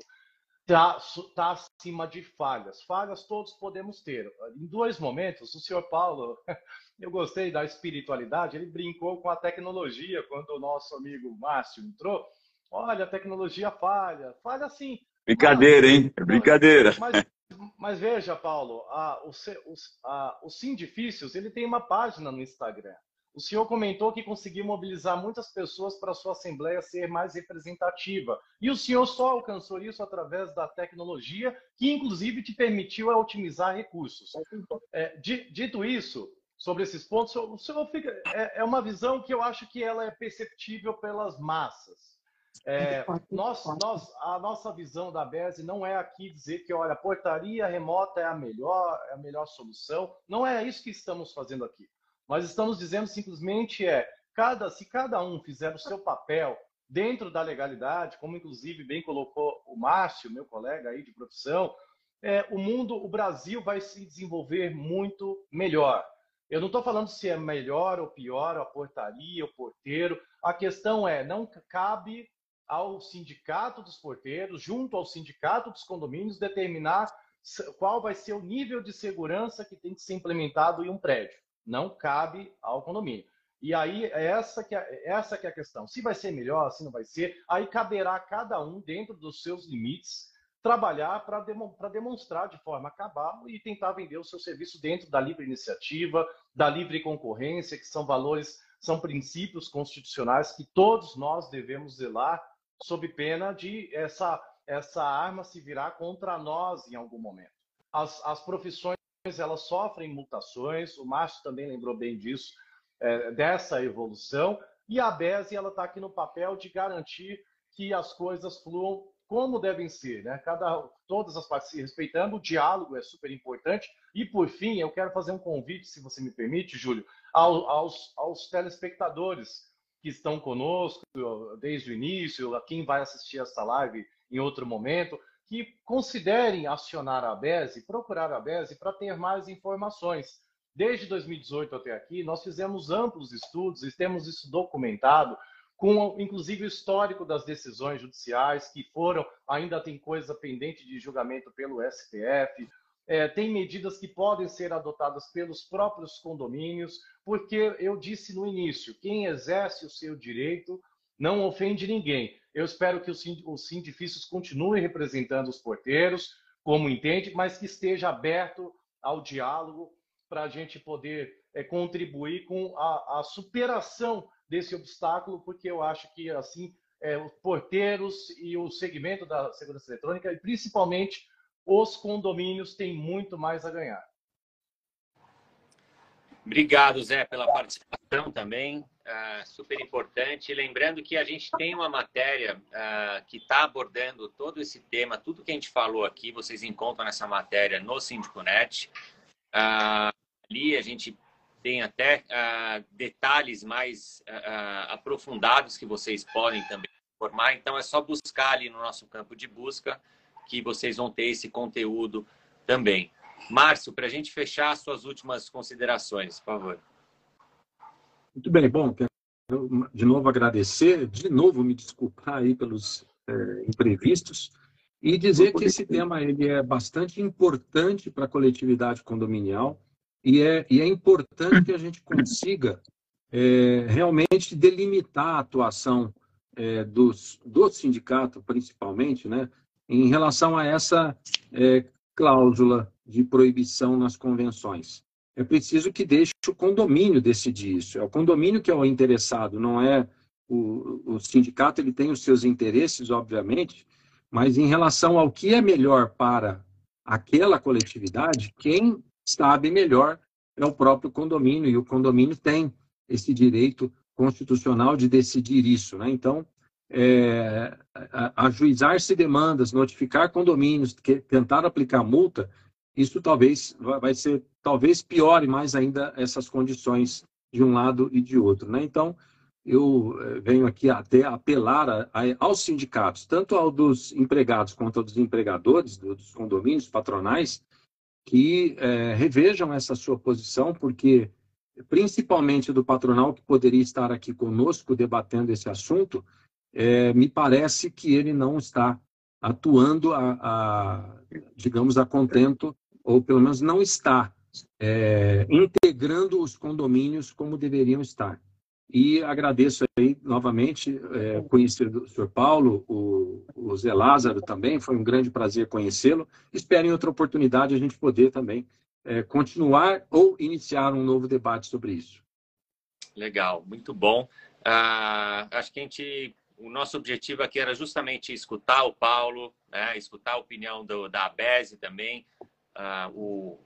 está tá acima de falhas. Falhas todos podemos ter. Em dois momentos, o senhor Paulo, eu gostei da espiritualidade, ele brincou com a tecnologia quando o nosso amigo Márcio entrou. Olha, a tecnologia falha. Falha sim. Brincadeira, hein? É brincadeira. Mas, mas veja, Paulo, a, o, o, a, o Sindifícios, ele tem uma página no Instagram. O senhor comentou que conseguiu mobilizar muitas pessoas para a sua assembleia ser mais representativa. E o senhor só alcançou isso através da tecnologia, que inclusive te permitiu otimizar recursos. É, dito isso, sobre esses pontos, o senhor fica, é, é uma visão que eu acho que ela é perceptível pelas massas. É, nós, nós, a nossa visão da BESE não é aqui dizer que, olha, a portaria remota é a melhor, é a melhor solução. Não é isso que estamos fazendo aqui. Nós estamos dizendo simplesmente é, cada, se cada um fizer o seu papel dentro da legalidade, como inclusive bem colocou o Márcio, meu colega aí de profissão, é, o mundo, o Brasil vai se desenvolver muito melhor. Eu não estou falando se é melhor ou pior a portaria, o porteiro. A questão é, não cabe ao sindicato dos porteiros, junto ao sindicato dos condomínios, determinar qual vai ser o nível de segurança que tem que ser implementado em um prédio. Não cabe ao condomínio. E aí, essa que é, essa que é a questão. Se vai ser melhor, se não vai ser, aí caberá a cada um, dentro dos seus limites, trabalhar para demonstrar de forma cabal e tentar vender o seu serviço dentro da livre iniciativa, da livre concorrência, que são valores, são princípios constitucionais que todos nós devemos zelar sob pena de essa, essa arma se virar contra nós em algum momento. As, as profissões elas sofrem mutações, o Márcio também lembrou bem disso, é, dessa evolução, e a BESE está aqui no papel de garantir que as coisas fluam como devem ser, né? Cada, todas as partes se respeitando, o diálogo é super importante. E por fim, eu quero fazer um convite, se você me permite, Júlio, aos, aos telespectadores que estão conosco desde o início, a quem vai assistir essa live em outro momento, que considerem acionar a BESE, procurar a BESE para ter mais informações. Desde 2018 até aqui, nós fizemos amplos estudos e temos isso documentado, com inclusive o histórico das decisões judiciais que foram, ainda tem coisa pendente de julgamento pelo STF, é, tem medidas que podem ser adotadas pelos próprios condomínios, porque eu disse no início, quem exerce o seu direito não ofende ninguém. Eu espero que os sindifícios continuem representando os porteiros, como entende, mas que esteja aberto ao diálogo para a gente poder é, contribuir com a, a, superação desse obstáculo, porque eu acho que assim é, os porteiros e o segmento da segurança eletrônica, e principalmente os condomínios têm muito mais a ganhar. Obrigado, Zé, pela participação também, uh, super importante. Lembrando que a gente tem uma matéria uh, que está abordando todo esse tema, tudo que a gente falou aqui, vocês encontram nessa matéria no SíndicoNet. Uh, ali a gente tem até detalhes mais aprofundados que vocês podem também formar. Então, é só buscar ali no nosso campo de busca que vocês vão ter esse conteúdo também. Márcio, para a gente fechar, suas últimas considerações, por favor. Muito bem, bom, quero de novo agradecer, de novo me desculpar aí pelos é, imprevistos e dizer que esse tema ele é bastante importante para a coletividade condominial e é, e é importante que a gente consiga é, realmente delimitar a atuação é, dos, do sindicato, principalmente, né, em relação a essa é, cláusula de proibição nas convenções. É preciso que deixe o condomínio decidir isso. É o condomínio que é o interessado, não é o, o sindicato. Ele tem os seus interesses, obviamente, mas em relação ao que é melhor para aquela coletividade, quem sabe melhor é o próprio condomínio, e o condomínio tem esse direito constitucional de decidir isso. Né? Então, é, ajuizar-se demandas, notificar condomínios, que, tentar aplicar multa, isso talvez vai ser, talvez piore mais ainda essas condições de um lado e de outro. Né? Então, eu é, venho aqui até apelar a, a, aos sindicatos, tanto ao dos empregados quanto aos empregadores, dos condomínios patronais, que é, revejam essa sua posição, porque, principalmente do patronal que poderia estar aqui conosco debatendo esse assunto, é, me parece que ele não está atuando a, a, digamos, a contento, ou pelo menos não está é, integrando os condomínios como deveriam estar. E agradeço aí novamente é, conhecer o senhor Paulo, o, o Zé Lázaro também, foi um grande prazer conhecê-lo. Espero em outra oportunidade a gente poder também é, continuar ou iniciar um novo debate sobre isso. Legal, muito bom. Uh, acho que a gente, o nosso objetivo aqui era justamente escutar o Paulo, né, escutar a opinião do, da ABESE também, uh, o,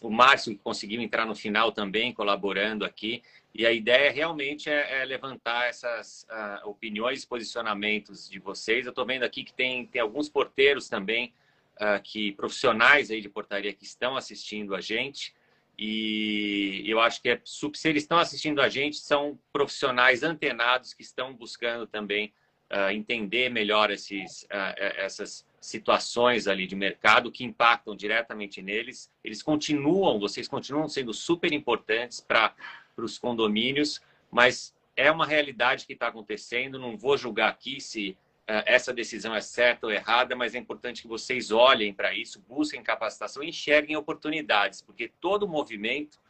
o Márcio conseguiu entrar no final também, colaborando aqui. E a ideia realmente é, é levantar essas uh, opiniões, posicionamentos de vocês. Eu estou vendo aqui que tem, tem alguns porteiros também, uh, que profissionais aí de portaria que estão assistindo a gente. E eu acho que é, se eles estão assistindo a gente, são profissionais antenados que estão buscando também uh, entender melhor esses, essas situações ali de mercado que impactam diretamente neles. Eles continuam, vocês continuam sendo super importantes para os condomínios, mas é uma realidade que está acontecendo. Não vou julgar aqui se uh, essa decisão é certa ou errada, mas é importante que vocês olhem para isso, busquem capacitação e enxerguem oportunidades, porque todo movimento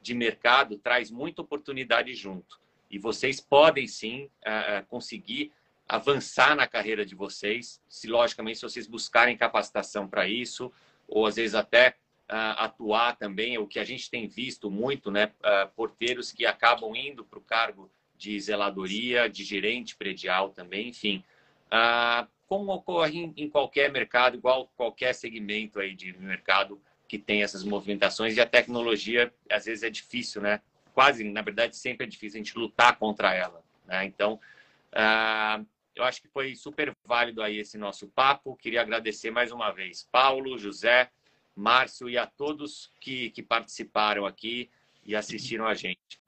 de mercado traz muita oportunidade junto. E vocês podem sim uh, conseguir avançar na carreira de vocês, se logicamente se vocês buscarem capacitação para isso, ou às vezes até uh, atuar também, o que a gente tem visto muito, né, uh, porteiros que acabam indo para o cargo de zeladoria, de gerente predial também, enfim. Uh, como ocorre em, em, qualquer mercado, igual qualquer segmento aí de mercado que tem essas movimentações, e a tecnologia, às vezes, é difícil, né? Quase, na verdade, sempre é difícil a gente lutar contra ela. Né? Então, uh, eu acho que foi super válido aí esse nosso papo. Queria agradecer mais uma vez Paulo, José, Márcio e a todos que, que participaram aqui e assistiram a gente.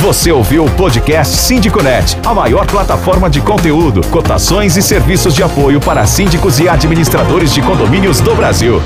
Você ouviu o podcast SíndicoNet, a maior plataforma de conteúdo, cotações e serviços de apoio para síndicos e administradores de condomínios do Brasil.